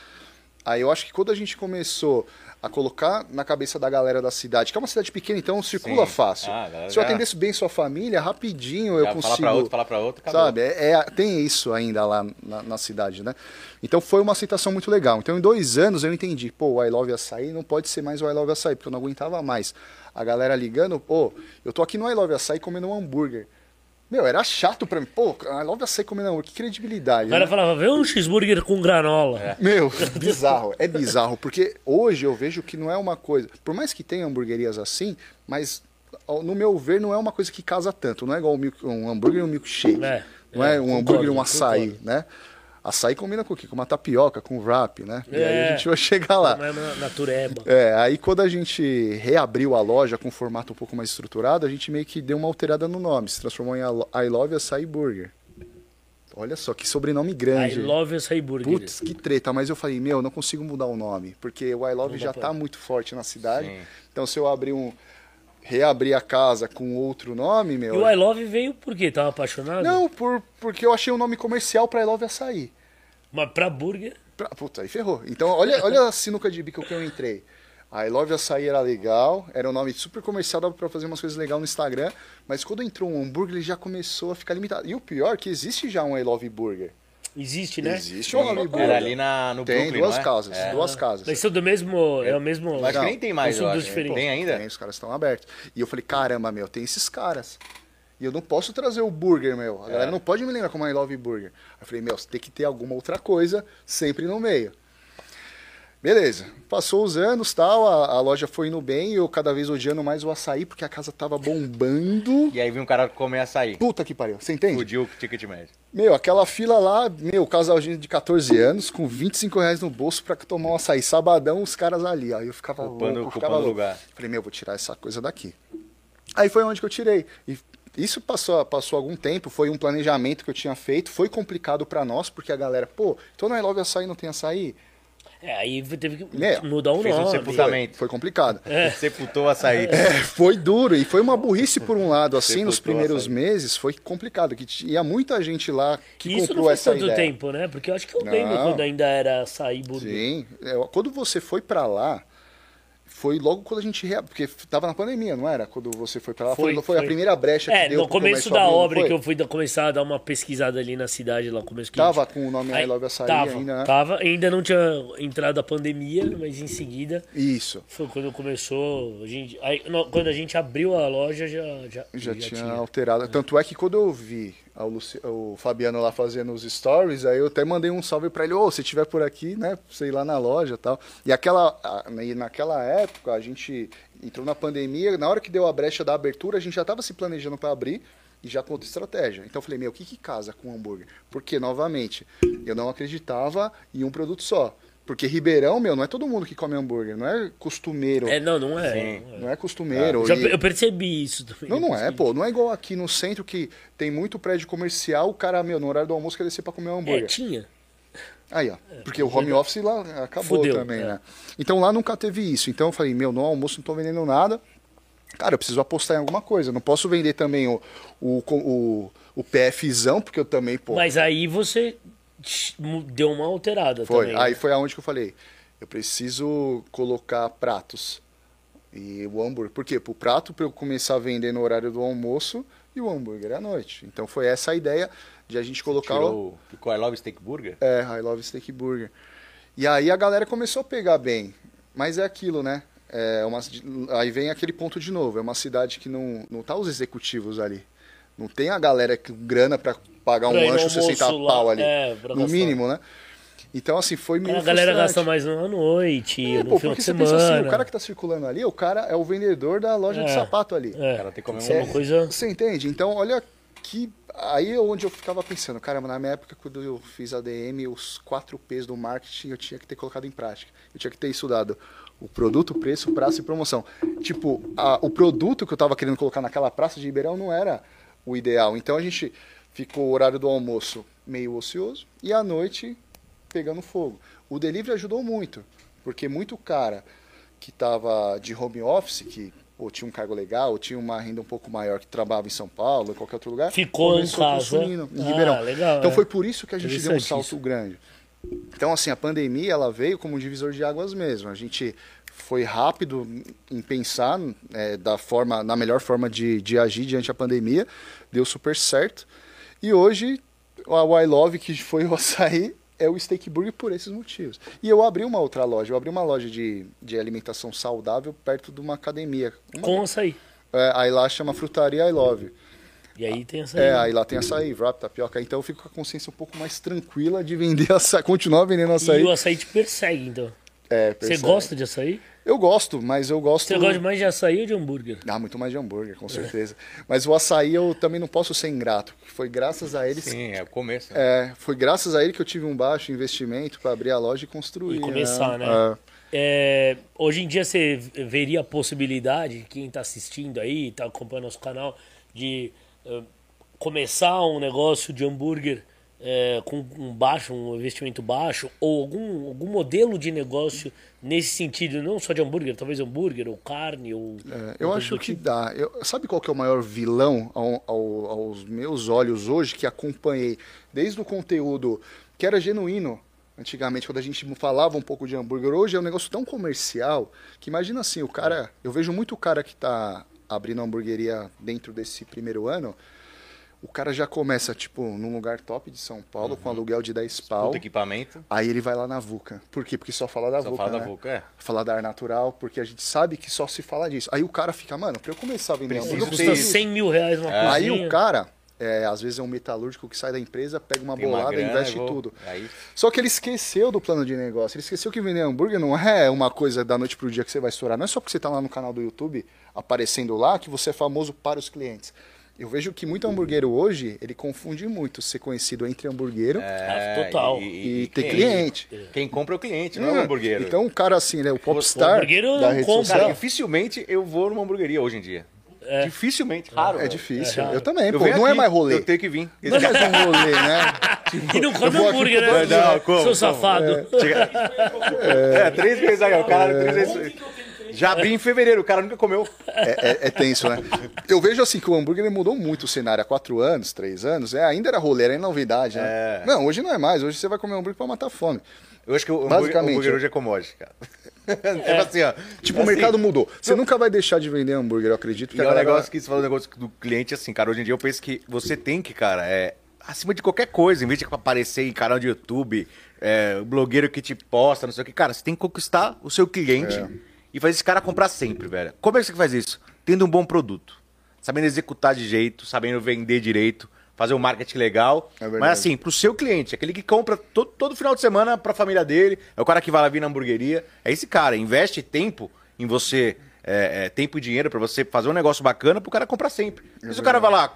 Speaker 3: Aí eu acho que quando a gente começou a colocar na cabeça da galera da cidade, que é uma cidade pequena, então circula
Speaker 2: Sim.
Speaker 3: fácil.
Speaker 2: Ah, galera
Speaker 3: Se eu atendesse bem sua família, rapidinho eu consigo.
Speaker 2: Fala pra outro, fala pra outro, acabou.
Speaker 3: Sabe, é, é- tem isso ainda lá na, na cidade, né? Então foi uma aceitação muito legal. Então em dois anos eu entendi, pô, o I Love Açaí não pode ser mais o I Love Açaí, porque eu não aguentava mais. A galera ligando, pô, eu tô aqui no I Love Açaí comendo um hambúrguer. Meu, era chato pra mim. Pô, I Love Açaí comendo hambúrguer, que credibilidade.
Speaker 1: O cara
Speaker 3: né?
Speaker 1: falava, vê um cheeseburger com granola.
Speaker 3: Meu, bizarro, é bizarro, porque hoje eu vejo que não é uma coisa, por mais que tenha hamburguerias assim, mas no meu ver não é uma coisa que casa tanto, não é igual um, hambúrguer e um milkshake,
Speaker 1: É,
Speaker 3: não é,
Speaker 1: é,
Speaker 3: um hambúrguer e um açaí,
Speaker 1: concordo.
Speaker 3: né? Açaí combina com o quê? Com uma tapioca, com wrap, né? E aí
Speaker 1: É.
Speaker 3: a gente vai chegar lá.
Speaker 1: É na, na tureba.
Speaker 3: É, aí quando a gente reabriu a loja com um formato um pouco mais estruturado, a gente meio que deu uma alterada no nome, se transformou em I Love Açaí Burger. Olha só, que sobrenome
Speaker 1: I
Speaker 3: grande.
Speaker 1: love açaí burger.
Speaker 3: Putz, que treta, mas eu falei, meu, não consigo mudar o nome, porque o I Love
Speaker 1: Não
Speaker 3: já tá
Speaker 1: pra-
Speaker 3: muito forte na cidade.
Speaker 2: Sim.
Speaker 3: Então se eu abrir um reabrir a casa com outro nome,
Speaker 1: E
Speaker 3: meu.
Speaker 1: o I love veio por quê? Tava apaixonado?
Speaker 3: Não, por, porque eu achei um nome comercial pra I Love Açaí.
Speaker 1: Mas pra burger?
Speaker 3: Pra, puta, aí ferrou. Então, olha, olha a sinuca de bico que eu entrei. A I Love Açaí era legal, era um nome super comercial, dava pra fazer umas coisas legais no Instagram, mas quando entrou um hambúrguer, ele já começou a ficar limitado. E o pior é que existe já um I Love Burger.
Speaker 1: Existe, né?
Speaker 3: Existe um Love Burger.
Speaker 2: Era ali na, no
Speaker 3: Tem
Speaker 2: Brooklyn,
Speaker 3: duas
Speaker 2: não é?
Speaker 3: casas,
Speaker 2: É.
Speaker 3: duas casas.
Speaker 1: Mas são do mesmo. É o mesmo.
Speaker 2: Acho que
Speaker 3: Não,
Speaker 2: nem tem mais,
Speaker 1: são
Speaker 2: eu acho.
Speaker 1: diferentes.
Speaker 2: Tem ainda?
Speaker 3: Tem, os caras estão abertos. E eu falei, caramba, meu, tem esses caras. E eu não posso trazer o burger, meu. A galera não pode me lembrar como I Love Burger. Aí eu falei, meu, você tem que ter alguma outra coisa sempre no meio. Beleza. Passou os anos tal, a, a loja foi indo bem e eu cada vez odiando mais o açaí porque a casa tava bombando.
Speaker 2: E aí vem um cara comer açaí.
Speaker 3: Puta que pariu, você entende?
Speaker 2: Fudiu o ticket médio.
Speaker 3: Meu, aquela fila lá, meu, casalzinho de 14 anos, com 25 reais no bolso pra tomar um açaí. Sabadão, os caras ali. Aí eu ficava
Speaker 2: Ocupando-
Speaker 3: louco, ficava
Speaker 2: o
Speaker 3: louco.
Speaker 2: lugar.
Speaker 3: Falei, meu, vou tirar essa coisa daqui. Aí foi onde que eu tirei. E isso passou, passou algum tempo, foi um planejamento que eu tinha feito. Foi complicado pra nós, porque a galera, pô, então não é logo açaí, não tem açaí?
Speaker 1: É, aí teve que
Speaker 3: Meu,
Speaker 1: mudar o
Speaker 2: fez um
Speaker 1: nome.
Speaker 2: sepultamento.
Speaker 3: Foi complicado.
Speaker 2: Sepultou o açaí.
Speaker 3: É, foi duro e foi uma burrice por um lado, assim, nos
Speaker 2: Sepultou
Speaker 3: primeiros
Speaker 2: açaí.
Speaker 3: meses, foi complicado, que tinha muita gente lá que
Speaker 1: E isso
Speaker 3: comprou
Speaker 1: não faz
Speaker 3: essa
Speaker 1: tanto
Speaker 3: ideia.
Speaker 1: tempo, né? Porque eu acho que eu
Speaker 3: Não.
Speaker 1: lembro quando ainda era açaí burger.
Speaker 3: Sim. É, quando você foi pra lá, foi logo quando a gente. rea- Porque tava na pandemia, não era? Quando você foi pra lá. Foi,
Speaker 1: Foi,
Speaker 3: foi, a primeira brecha que
Speaker 1: É,
Speaker 3: deu
Speaker 1: no
Speaker 3: pro
Speaker 1: começo da
Speaker 3: abrir, não
Speaker 1: obra que eu fui começar a dar uma pesquisada ali na cidade, lá começo que
Speaker 3: Tava com o nome I
Speaker 1: Aí,
Speaker 3: Love Açaí
Speaker 1: tava,
Speaker 3: ainda, né?
Speaker 1: tava, ainda não tinha entrado a pandemia, mas em seguida
Speaker 3: Isso.
Speaker 1: foi quando começou. A gente, aí, no- quando a gente abriu a loja já, já,
Speaker 3: Já, tinha, alterado. Tanto é que quando eu vi o, Luci- o Fabiano lá fazendo os stories, aí eu até mandei um salve pra ele, ô, se tiver por aqui, né, ir lá na loja tal. E aquela, e naquela época, a gente entrou na pandemia, na hora que deu a brecha da abertura, a gente já tava se planejando para abrir e já com outra estratégia. Então eu falei, meu, o que que casa com hambúrguer? Porque, novamente, eu não acreditava em um produto só. Porque Ribeirão, meu, não é todo mundo que come hambúrguer, não é costumeiro.
Speaker 1: É, não, não é.
Speaker 2: Sim.
Speaker 1: não é.
Speaker 3: É costumeiro.
Speaker 1: Já
Speaker 3: e-
Speaker 1: eu percebi isso também.
Speaker 3: não, não é, pô. Não é igual aqui no centro que tem muito prédio comercial, o cara, meu, no horário do almoço quer descer pra comer um
Speaker 1: É,
Speaker 3: hambúrguer.
Speaker 1: tinha.
Speaker 3: Aí, ó. Porque o home office lá acabou
Speaker 1: Fudeu,
Speaker 3: também,
Speaker 1: é.
Speaker 3: né? Então lá nunca teve isso. Então eu falei, meu, no almoço não tô vendendo nada. Cara, eu preciso apostar em alguma coisa. Eu não posso vender também o, o, o, o PFzão, porque eu também, pô.
Speaker 1: Mas aí você deu uma alterada
Speaker 3: Foi.
Speaker 1: também.
Speaker 3: Aí
Speaker 1: né?
Speaker 3: foi aonde que eu falei, eu preciso colocar pratos e o hambúrguer. Por quê? Pro prato para eu começar a vender no horário do almoço e o hambúrguer à noite. Então foi essa a ideia de a gente colocar o...
Speaker 2: Tirou ficou I Love Steak Burger?
Speaker 3: É, I Love Steak Burger. E aí a galera começou a pegar bem. Mas é aquilo, né? É uma, aí vem aquele ponto de novo. É uma cidade que não, não tá os executivos ali. Não tem a galera que grana para pagar um
Speaker 1: Pra no
Speaker 3: lanche
Speaker 1: almoço
Speaker 3: 60
Speaker 1: lá,
Speaker 3: pau ali.
Speaker 1: é, pra
Speaker 3: no
Speaker 1: gastar.
Speaker 3: mínimo, né? Então, assim, foi meio
Speaker 1: a galera gasta mais na noite,
Speaker 3: É,
Speaker 1: no
Speaker 3: pô,
Speaker 1: final
Speaker 3: porque
Speaker 1: de
Speaker 3: você
Speaker 1: semana.
Speaker 3: pensa assim, o cara que tá circulando ali, o cara é o vendedor da loja de
Speaker 1: É.
Speaker 3: sapato ali.
Speaker 1: É,
Speaker 2: cara tem que comer
Speaker 1: é uma
Speaker 2: um-
Speaker 1: coisa...
Speaker 3: Você entende? Então, olha que. Aí é onde eu ficava pensando, caramba, na minha época, quando eu fiz ADM, os quatro P's do marketing eu tinha que ter colocado em prática. Eu tinha que ter estudado o produto, preço, praça e promoção. Tipo, a- o produto que eu estava querendo colocar naquela praça de Ribeirão não era o ideal. Então a gente ficou o horário do almoço meio ocioso e à noite pegando fogo. O delivery ajudou muito, porque muito cara que estava de home office, que ou tinha um cargo legal, ou tinha uma renda um pouco maior que trabalhava em São Paulo, em qualquer outro lugar,
Speaker 1: Ficou em casa.
Speaker 3: em
Speaker 1: Ah,
Speaker 3: Ribeirão.
Speaker 1: legal,
Speaker 3: então
Speaker 1: é.
Speaker 3: foi por isso que a gente deu um salto grande. Então, assim, a pandemia ela veio como um divisor de águas mesmo. A gente foi rápido em pensar é, da forma, na melhor forma de, de agir diante da pandemia, deu super certo. E hoje, o I Love, que foi o açaí, é o Steak Burger por esses motivos. E eu abri uma outra loja, eu abri uma loja de, de alimentação saudável perto de uma academia. Uma-
Speaker 1: Com açaí.
Speaker 3: é, aí lá chama Frutaria I Love.
Speaker 1: E aí tem açaí.
Speaker 3: É, aí lá tem açaí, wrap, tapioca. Então eu fico com a consciência um pouco mais tranquila de vender açaí, continuar vendendo açaí.
Speaker 1: E o açaí te persegue, então.
Speaker 3: É,
Speaker 1: Você gosta de açaí?
Speaker 3: Eu gosto, mas eu gosto.
Speaker 1: Você gosta mais de açaí ou de hambúrguer?
Speaker 3: Ah, muito mais de hambúrguer, com certeza. Mas o açaí eu também não posso ser ingrato. Foi graças a eles.
Speaker 2: Sim, é o começo. né?
Speaker 3: É, foi graças a ele que eu tive um baixo investimento para abrir a loja e construir.
Speaker 1: E começar, né?
Speaker 3: É.
Speaker 1: É, hoje em dia você veria a possibilidade, quem está assistindo aí, está acompanhando nosso canal, de eh, começar um negócio de hambúrguer eh, com um baixo, um investimento baixo, ou algum, algum modelo de negócio nesse sentido, não só de hambúrguer, talvez hambúrguer, ou carne, ou.
Speaker 3: É, eu acho que
Speaker 1: tipo.
Speaker 3: dá. Eu- sabe qual que é o maior vilão ao- ao- aos meus olhos hoje que acompanhei desde o conteúdo que era genuíno antigamente quando a gente falava um pouco de hambúrguer hoje é um negócio tão comercial que imagina assim o cara eu vejo muito cara que está abrindo hamburgueria dentro desse primeiro ano o cara já começa tipo num lugar top de São Paulo com aluguel de 10 pau
Speaker 2: Puta equipamento.
Speaker 3: aí ele vai lá na VUCA por quê porque só fala da
Speaker 2: Só
Speaker 3: VUCA
Speaker 2: fala
Speaker 3: né?
Speaker 2: da boca, é.
Speaker 3: falar da ar natural, porque a gente sabe que só se fala disso. Aí o cara fica, mano, pra eu começar a vender
Speaker 2: Preciso
Speaker 3: hambúrguer, eu
Speaker 1: Custa
Speaker 3: preciso
Speaker 1: 100 mil reais uma cozinha.
Speaker 3: Aí o cara, é, às vezes é um metalúrgico que sai da empresa, pega uma
Speaker 2: Tem uma
Speaker 3: bolada,
Speaker 2: grana,
Speaker 3: investe
Speaker 2: vou-
Speaker 3: tudo.
Speaker 2: Aí,
Speaker 3: Só que ele esqueceu do plano de negócio. Ele esqueceu que vender hambúrguer não é uma coisa da noite pro dia que você vai estourar. Não é só porque você tá lá no canal do YouTube aparecendo lá que você é famoso para os clientes. Eu vejo que muito hambúrguero hoje, ele confunde muito ser conhecido entre hambúrguero
Speaker 2: é,
Speaker 1: Ah, total.
Speaker 3: e, ter cliente.
Speaker 2: Quem compra é o cliente, não é o
Speaker 3: Hum,
Speaker 2: hambúrguer.
Speaker 3: Então o cara assim, ele é o popstar
Speaker 1: hambúrguero
Speaker 3: da
Speaker 1: não
Speaker 3: rede
Speaker 1: compra.
Speaker 2: Cara, dificilmente eu vou numa hamburgueria hoje em dia. Dificilmente, raro.
Speaker 3: É difícil.
Speaker 1: É raro.
Speaker 3: eu também,
Speaker 2: Eu
Speaker 3: pô. Não é
Speaker 2: aqui,
Speaker 3: mais rolê.
Speaker 2: Eu tenho que vir.
Speaker 3: Não é mais um rolê, né?
Speaker 1: E não come hambúrguer, né?
Speaker 2: Não, como,
Speaker 1: Seu
Speaker 2: como?
Speaker 1: safado.
Speaker 2: É, três vezes aí, o cara. Três vezes. Já abri em fevereiro, o cara nunca comeu.
Speaker 3: É, é- é tenso, né? Eu vejo assim que o hambúrguer mudou muito o cenário há quatro anos, três anos. É, ainda era rolê, era novidade, né?
Speaker 2: É.
Speaker 3: Não, hoje não é mais. Hoje você vai comer hambúrguer pra matar fome.
Speaker 2: Eu acho que o hambúrguer,
Speaker 3: Basicamente,
Speaker 2: hambúrguer
Speaker 3: é.
Speaker 2: hoje é commodity, cara. Tipo assim, ó.
Speaker 3: Tipo,
Speaker 2: assim,
Speaker 3: o mercado mudou. Você nunca vai deixar de vender hambúrguer, eu acredito.
Speaker 2: E
Speaker 3: Que a
Speaker 2: é um negócio que você falou um negócio do cliente, assim, cara, hoje em dia eu penso que você tem que, cara, é, acima de qualquer coisa, em vez de aparecer em canal de YouTube, é, blogueiro que te posta, não sei o que, cara, você tem que conquistar o seu cliente
Speaker 3: É.
Speaker 2: e fazer esse cara comprar sempre, velho. Como é que você faz isso? Tendo um bom produto, sabendo executar de jeito, sabendo vender direito, fazer um marketing legal.
Speaker 3: É.
Speaker 2: Mas assim, pro seu cliente, aquele que compra todo, todo final de semana pra família dele, é o cara que vai lá vir na hamburgueria, é esse cara, investe tempo em você, é, é, tempo e dinheiro pra você fazer um negócio bacana pro cara comprar sempre.
Speaker 3: É
Speaker 2: Se o cara vai lá,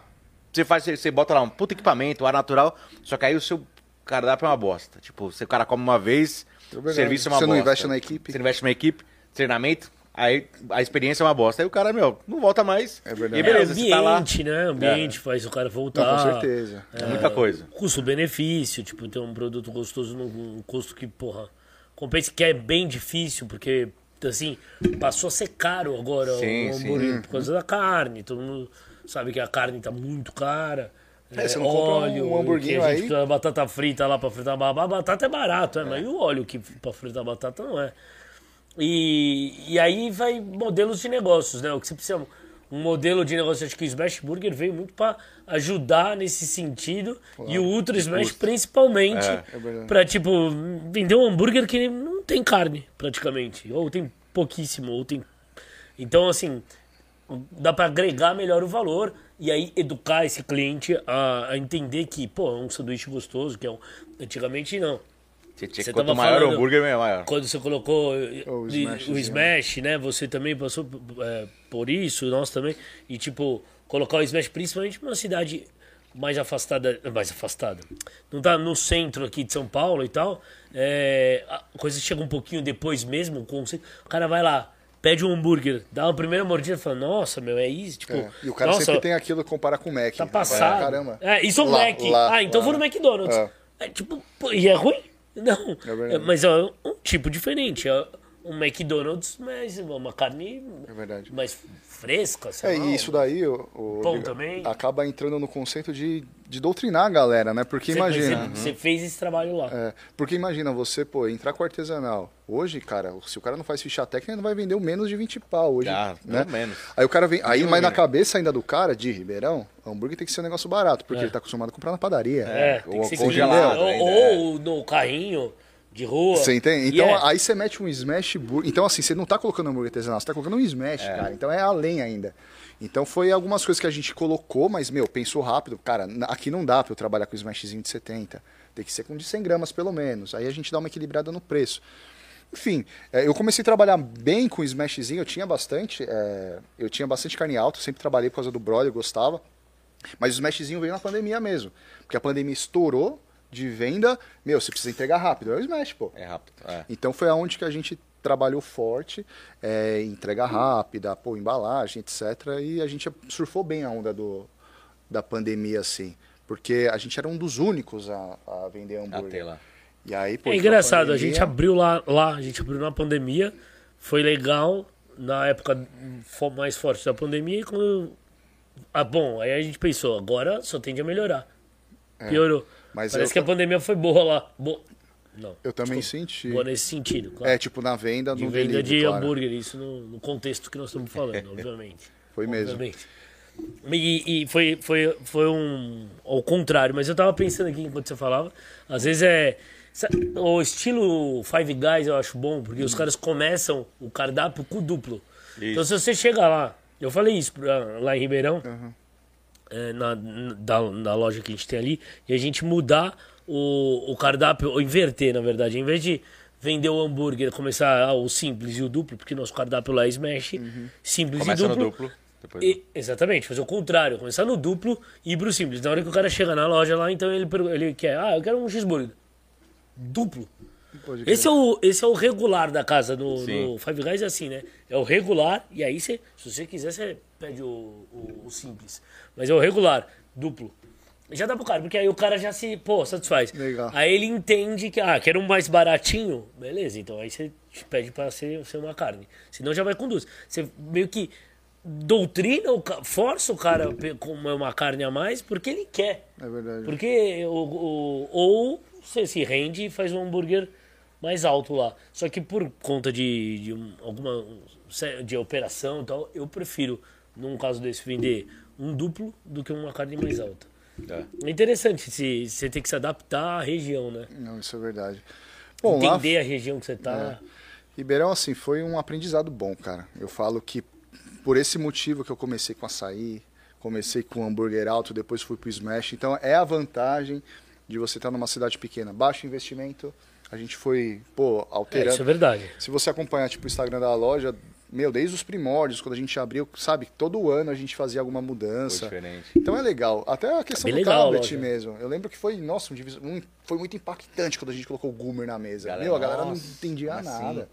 Speaker 2: você faz, você, você bota lá um puto equipamento, ar natural, só que aí o seu cardápio é uma bosta. Tipo, você o cara come uma vez,
Speaker 3: É
Speaker 2: o serviço é uma
Speaker 3: Você não
Speaker 2: bosta.
Speaker 3: investe na equipe.
Speaker 2: Você não investe na equipe, treinamento, aí a experiência é uma bosta. Aí o cara, meu, não volta mais.
Speaker 3: É verdade.
Speaker 2: E beleza,
Speaker 1: é,
Speaker 2: você tá lá.
Speaker 1: ambiente, né? Ambiente faz o cara voltar.
Speaker 3: Não, com certeza.
Speaker 2: É muita coisa.
Speaker 1: Custo-benefício, tipo, ter um produto gostoso num custo que, porra, compensa que é bem difícil, porque, assim, passou a ser caro agora
Speaker 2: Sim,
Speaker 1: o
Speaker 2: sim.
Speaker 1: hambúrguer por causa da carne. Todo mundo sabe que a carne tá muito cara.
Speaker 3: É, você não compra um hamburguinho
Speaker 1: que a gente
Speaker 3: aí?
Speaker 1: precisa de batata frita lá pra fritar batata. A batata é barato, é, mas e o óleo que pra fritar batata não é. E, e aí vai modelos de negócios, né? O que você precisa. Um modelo de negócio, acho que o Smash Burger veio muito para ajudar nesse sentido. e o Ultra Smash principalmente
Speaker 2: É,
Speaker 3: é
Speaker 1: para tipo vender um hambúrguer que não tem carne praticamente, ou tem pouquíssimo, ou tem Então assim, dá para agregar melhor o valor e aí educar esse cliente a, a entender que, pô, é um sanduíche gostoso, que é um antigamente não.
Speaker 2: Você tinha que, quanto maior
Speaker 1: falando-
Speaker 2: o hambúrguer, é maior.
Speaker 1: Quando você colocou
Speaker 3: O
Speaker 1: o. Smash, o Smash, né? Você também passou é, por isso, nós também. E, tipo, colocar o Smash principalmente numa cidade mais afastada. Mais afastada. Não tá no centro aqui de São Paulo e tal. É, a coisa chega um pouquinho depois mesmo. Com, o cara vai lá, pede um hambúrguer, dá uma primeira mordida e fala, nossa, meu, é isso? Tipo,
Speaker 3: É, E o cara
Speaker 1: nossa,
Speaker 3: sempre tem aquilo que compara com o Mac.
Speaker 1: Tá passado.
Speaker 3: Caramba.
Speaker 1: É, isso é um
Speaker 3: Lá,
Speaker 1: Mac.
Speaker 3: lá,
Speaker 1: ah, então
Speaker 3: lá.
Speaker 1: vou no McDonald's.
Speaker 3: É.
Speaker 1: É, tipo, pô, e é ruim? Não.
Speaker 3: É
Speaker 1: mas é um tipo diferente. É um McDonald's, mas uma carne
Speaker 3: É verdade.
Speaker 1: mais fresca, sei
Speaker 3: É,
Speaker 1: lá.
Speaker 3: e isso daí o, o-
Speaker 1: Pão também.
Speaker 3: acaba entrando no conceito de, de doutrinar a galera, né? Porque
Speaker 1: Você-
Speaker 3: imagina.
Speaker 1: Você, você fez esse trabalho lá.
Speaker 3: É, porque imagina você, pô, entrar com artesanal. Hoje, cara, se o cara não faz ficha técnica, ele não vai vender o menos de 20 pau hoje.
Speaker 2: Ah,
Speaker 3: né?
Speaker 2: menos.
Speaker 3: Aí o cara vem. Aí, mas na
Speaker 2: né?
Speaker 3: cabeça ainda do cara, de Ribeirão, hambúrguer tem que ser um negócio barato, porque ele tá acostumado a comprar na padaria.
Speaker 1: É, tem
Speaker 3: ou
Speaker 1: que ser
Speaker 2: congelado
Speaker 1: Ou,
Speaker 2: ainda,
Speaker 1: ou no carrinho de rua.
Speaker 3: Você entende? Então
Speaker 1: é.
Speaker 3: aí você mete um smash burger. Então, assim, você não tá colocando hambúrguer artesanal, você tá colocando um smash, cara. Então é além ainda. Então foi algumas coisas que a gente colocou, mas, meu, pensou rápido. Cara, aqui não dá pra eu trabalhar com smashzinho de 70. Tem que ser com de 100 gramas, pelo menos. Aí a gente dá uma equilibrada no preço. Enfim, é, eu comecei a trabalhar bem com o smashzinho, eu tinha bastante. é, eu tinha bastante carne alta, sempre trabalhei por causa do brother, eu gostava. Mas o smashzinho veio na pandemia mesmo. Porque a pandemia estourou de venda. Meu, você precisa entregar rápido. É o smash, pô.
Speaker 2: É rápido. É.
Speaker 3: Então foi aonde que a gente trabalhou forte, é, entrega rápida, pô, embalagem, etc. E a gente surfou bem a onda do, da pandemia, assim. Porque a gente era um dos únicos a, a vender hambúrguer.
Speaker 2: Até lá.
Speaker 3: E aí, pô,
Speaker 1: É engraçado, a
Speaker 3: pandemia-
Speaker 1: gente abriu lá, lá, a gente abriu na pandemia, foi legal na época mais forte da pandemia e quando. Ah, bom, aí a gente pensou, agora só tende a melhorar. Piorou.
Speaker 3: É, mas
Speaker 1: Parece
Speaker 3: eu
Speaker 1: que a pandemia foi boa lá. Bo... Não.
Speaker 3: Eu também
Speaker 1: desculpa.
Speaker 3: senti.
Speaker 1: Boa nesse sentido, claro.
Speaker 3: É, tipo, na venda,
Speaker 1: de
Speaker 3: no
Speaker 1: venda de
Speaker 3: claro.
Speaker 1: hambúrguer, isso no, no contexto que nós estamos falando, obviamente.
Speaker 3: Foi mesmo.
Speaker 1: Obviamente. E, e foi, foi, foi um. Ao contrário, mas eu tava pensando aqui enquanto você falava. Às vezes é. O estilo Five Guys eu acho bom, porque os caras começam o cardápio com o duplo. Então se você chega lá, eu falei isso pra- lá em Ribeirão, é, na, na, da- na loja que a gente tem ali, e a gente mudar o, o cardápio, ou inverter, na verdade, em vez de vender o hambúrguer, começar ah, o simples e o duplo, porque nosso cardápio lá é smash, simples
Speaker 2: Começa
Speaker 1: e
Speaker 2: no
Speaker 1: duplo.
Speaker 2: duplo. Depois...
Speaker 1: E- exatamente, fazer o contrário, começar no duplo e ir pro simples. Na hora que o cara chega na loja lá, então ele, ele quer, ah, eu quero um cheeseburger. Duplo. Esse é, o, esse é o regular da casa no,
Speaker 2: Sim.
Speaker 1: no Five Guys, é assim, né? É o regular, e aí você, se você quiser, você pede o, o, o simples. Mas é o regular, duplo. Já dá pro cara, porque aí o cara já se, pô, satisfaz.
Speaker 3: Legal.
Speaker 1: Aí ele entende que, ah, quero um mais baratinho, beleza, então aí você pede pra ser, ser uma carne. Senão já vai com duas. Você meio que doutrina, força o cara a comer uma carne a mais porque ele quer.
Speaker 3: É verdade.
Speaker 1: Porque o, o- ou você se rende e faz um hambúrguer mais alto lá. Só que por conta de, de um- alguma de operação e tal, eu prefiro, num caso desse, vender um duplo do que uma carne mais alta.
Speaker 2: É.
Speaker 1: É interessante se você tem que se adaptar à região, né?
Speaker 3: Não, isso é verdade. Bom, lá,
Speaker 1: Entender a região que você tá.
Speaker 3: Ribeirão, assim, foi um aprendizado bom, cara. Eu falo que por esse motivo que eu comecei com açaí, comecei com hambúrguer alto, depois fui pro Smash. Então é a vantagem de você estar numa cidade pequena. Baixo investimento, a gente foi, pô,
Speaker 1: É,
Speaker 3: alterando.
Speaker 1: isso é verdade.
Speaker 3: Se você acompanhar tipo, o Instagram da loja, meu, desde os primórdios, quando a gente abriu, sabe, todo ano a gente fazia alguma
Speaker 2: Foi
Speaker 3: mudança.
Speaker 2: diferente.
Speaker 3: Então é legal. Até a questão
Speaker 1: bem
Speaker 3: do
Speaker 1: legal
Speaker 3: tablet
Speaker 1: loja.
Speaker 3: mesmo. Eu lembro que foi, nossa, um um- foi muito impactante quando a gente colocou o Goomer na mesa.
Speaker 2: Galera,
Speaker 3: Meu, a galera não
Speaker 2: nossa,
Speaker 3: entendia
Speaker 2: como assim?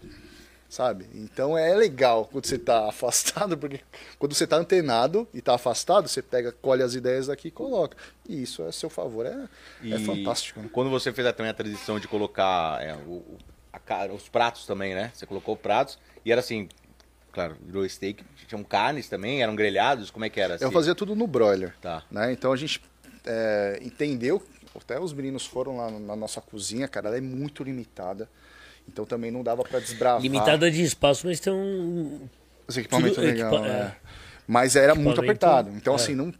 Speaker 3: Sabe? Então é legal quando você tá afastado, porque quando você tá antenado e tá afastado, você pega, colhe as ideias daqui e coloca. E isso é a seu favor. É, é
Speaker 2: E
Speaker 3: fantástico. né?
Speaker 2: Quando você fez também a transição de colocar é, o- a os pratos também, né? Você colocou pratos e era assim, claro, virou steak, tinham carnes também, eram grelhados, como é que era?
Speaker 3: Eu
Speaker 2: assim?
Speaker 3: fazia tudo no broiler.
Speaker 2: Tá.
Speaker 3: né? Então a gente é, entendeu, até os meninos foram lá na nossa cozinha, cara, ela é muito limitada. Então também não dava para desbravar.
Speaker 1: Limitada de espaço, mas tem um.
Speaker 3: Os equipamentos
Speaker 1: Tudo
Speaker 3: legal,
Speaker 1: equipa-
Speaker 3: é.
Speaker 1: é.
Speaker 3: Mas era muito apertado. Então,
Speaker 1: é.
Speaker 3: assim, não.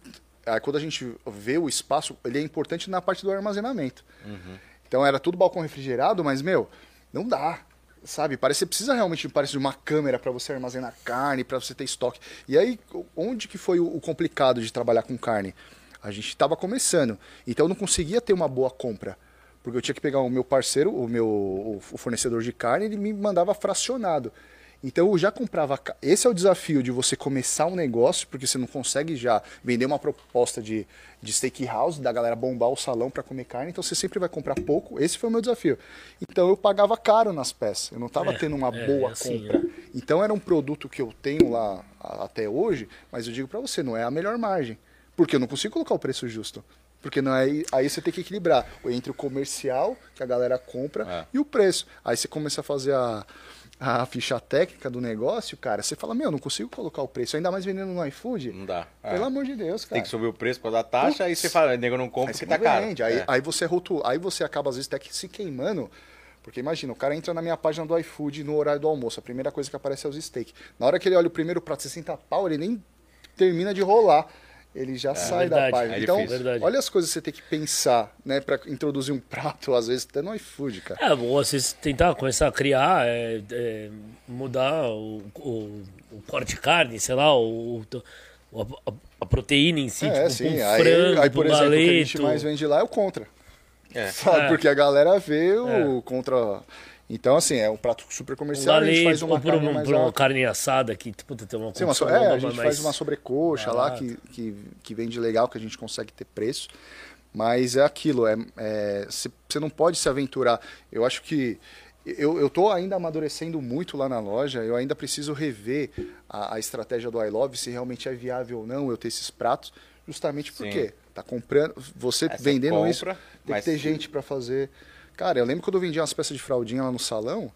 Speaker 3: aí quando a gente vê o espaço, ele é importante na parte do armazenamento.
Speaker 1: Uhum.
Speaker 3: Então era tudo balcão refrigerado, mas, meu, não dá. Sabe? Parece você precisa realmente parece de uma câmera para você armazenar carne, para você ter estoque. E aí, onde que foi o o complicado de trabalhar com carne? A gente estava começando, então eu não conseguia ter uma boa compra. Porque eu tinha que pegar o meu parceiro, o meu o fornecedor de carne, ele me mandava fracionado. Então eu já comprava. Esse é o desafio de você começar um negócio, porque você não consegue já vender uma proposta de, de steakhouse, da galera bombar o salão para comer carne, então você sempre vai comprar pouco. Esse foi o meu desafio. Então eu pagava caro nas peças, eu não estava
Speaker 1: É,
Speaker 3: tendo uma
Speaker 1: é,
Speaker 3: boa
Speaker 1: é assim,
Speaker 3: compra.
Speaker 1: né?
Speaker 3: Então era um produto que eu tenho lá a- até hoje, mas eu digo para você, não é a melhor margem. Porque eu não consigo colocar o preço justo. Porque não é, aí você tem que equilibrar entre o comercial, que a galera compra,
Speaker 2: É.
Speaker 3: e o preço. Aí você começa a fazer a, a ficha técnica do negócio, cara, você fala, meu, não consigo colocar o preço, ainda mais vendendo no iFood.
Speaker 2: Não dá.
Speaker 3: Pelo
Speaker 2: É.
Speaker 3: amor de Deus, cara.
Speaker 2: Tem que subir o preço por causa da taxa, aí você fala, nego não compra
Speaker 3: Aí
Speaker 2: porque
Speaker 3: você
Speaker 2: tá caro.
Speaker 3: aí,
Speaker 2: É.
Speaker 3: aí você rotula, aí você acaba às vezes até que se queimando. Porque imagina, o cara entra na minha página do iFood no horário do almoço, a primeira coisa que aparece é os steak. Na hora que ele olha o primeiro prato 60 pau, ele nem termina de rolar. Ele já sai da
Speaker 1: verdade,
Speaker 3: página.
Speaker 2: é
Speaker 3: então.
Speaker 1: Verdade.
Speaker 3: olha as coisas que você tem que pensar, né, para introduzir um prato, às vezes até no iFood, cara.
Speaker 1: É, ou vocês tentar começar a criar, é, é, mudar o, o, o corte de carne, sei lá, o, o- a, a proteína em si,
Speaker 3: é,
Speaker 1: tipo,
Speaker 3: sim.
Speaker 1: com
Speaker 3: Aí,
Speaker 1: frango,
Speaker 3: aí, por
Speaker 1: com
Speaker 3: exemplo, o que a gente
Speaker 1: galeto.
Speaker 3: mais vende lá é o contra.
Speaker 2: É.
Speaker 3: Sabe?
Speaker 1: É.
Speaker 3: Porque a galera vê o contra. Então, assim, é um prato super
Speaker 1: Um
Speaker 3: comercial, a gente faz uma
Speaker 1: ou por,
Speaker 3: carne
Speaker 1: uma,
Speaker 3: mais
Speaker 1: por uma carne assada que tipo, tem uma
Speaker 3: Sim, uma so- é, a
Speaker 1: mais-
Speaker 3: gente
Speaker 1: mais
Speaker 3: faz uma sobrecoxa lá que, que, que vende legal, que a gente consegue ter preço. Mas é aquilo, é, é, você não pode se aventurar. Eu acho que eu, eu tô ainda amadurecendo muito lá na loja, eu ainda preciso rever a, a estratégia do I Love, se realmente é viável ou não eu ter esses pratos, justamente
Speaker 2: Sim.
Speaker 3: porque tá comprando, você vendendo
Speaker 2: compra,
Speaker 3: isso, tem
Speaker 2: mas-
Speaker 3: que ter gente para fazer. Cara, eu lembro quando eu vendia umas peças de fraldinha lá no salão,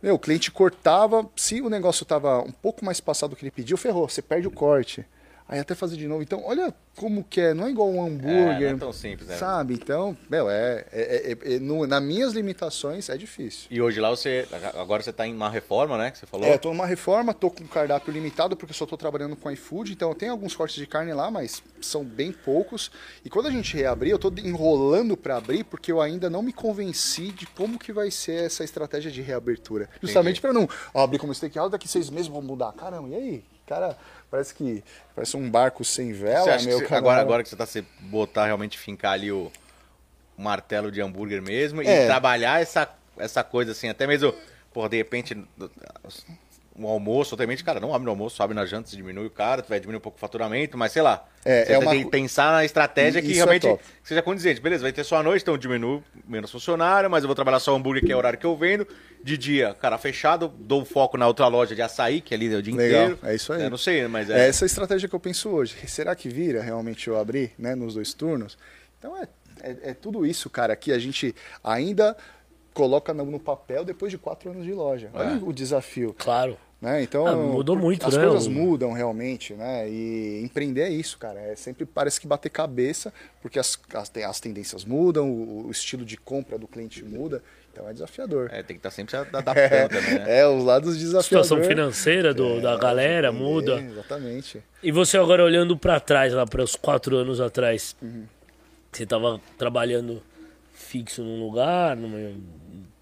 Speaker 3: meu, o cliente cortava, se o negócio tava um pouco mais passado do que ele pediu, ferrou, você perde o corte. Aí até fazer de novo. Então, olha como que é, não é igual um
Speaker 2: É,
Speaker 3: hambúrguer.
Speaker 2: não é tão simples, né?
Speaker 3: Sabe? Então, meu, é, é, é- é- no, nas minhas limitações é difícil.
Speaker 2: E hoje lá você. Agora você tá em uma reforma, né? Que você falou.
Speaker 3: É, eu tô numa reforma, tô com cardápio limitado porque eu só tô trabalhando com iFood, então eu tenho alguns cortes de carne lá, mas são bem poucos. E quando a gente reabrir, eu tô enrolando para abrir porque eu ainda não me convenci de como que vai ser essa estratégia de reabertura. Justamente para não abrir como steakhouse, daqui seis meses vou mudar. Caramba, e aí? Cara, parece que parece um barco sem vela, meu
Speaker 2: você- agora, agora que você tá se botar realmente fincar ali o, martelo de hambúrguer mesmo
Speaker 3: É.
Speaker 2: e trabalhar essa, essa coisa assim, até mesmo, porra, de repente, um almoço, obviamente, cara, não abre no almoço, abre na janta, diminui o cara, tu vai diminuir um pouco o faturamento, mas sei lá.
Speaker 3: É,
Speaker 2: você
Speaker 3: é
Speaker 2: tem
Speaker 3: uma
Speaker 2: que
Speaker 3: co-
Speaker 2: pensar na estratégia que
Speaker 3: Isso é
Speaker 2: realmente
Speaker 3: top.
Speaker 2: seja condizente. Beleza, vai ter só a noite, então diminui menos funcionário, mas eu vou trabalhar só o hambúrguer, que é o horário que eu vendo. De dia, cara, fechado, dou foco na outra loja de açaí, que é ali é o dia
Speaker 3: Legal,
Speaker 2: inteiro.
Speaker 3: é isso aí.
Speaker 2: Eu não sei, mas
Speaker 3: É
Speaker 2: é.
Speaker 3: essa a estratégia que eu penso hoje. Será que vira realmente eu abrir né, nos dois turnos? Então é, é, é tudo isso, cara, que a gente ainda coloca no, no papel depois de quatro anos de loja. Olha
Speaker 2: É.
Speaker 3: o desafio.
Speaker 1: Claro.
Speaker 3: Né? Então,
Speaker 1: Ah, mudou muito,
Speaker 3: as
Speaker 1: né,
Speaker 3: coisas mudam realmente, né? E empreender é isso, cara. É sempre parece que bater cabeça, porque as, as, as tendências mudam, o, o estilo de compra do cliente muda. Então é desafiador.
Speaker 2: É, tem que estar sempre se adaptando também, né?
Speaker 3: É, os lados desafiadores.
Speaker 1: Situação financeira do, da galera muda.
Speaker 3: Exatamente.
Speaker 1: E você agora olhando pra trás, lá para os quatro anos atrás,
Speaker 3: Uhum.
Speaker 1: você tava trabalhando fixo num lugar, numa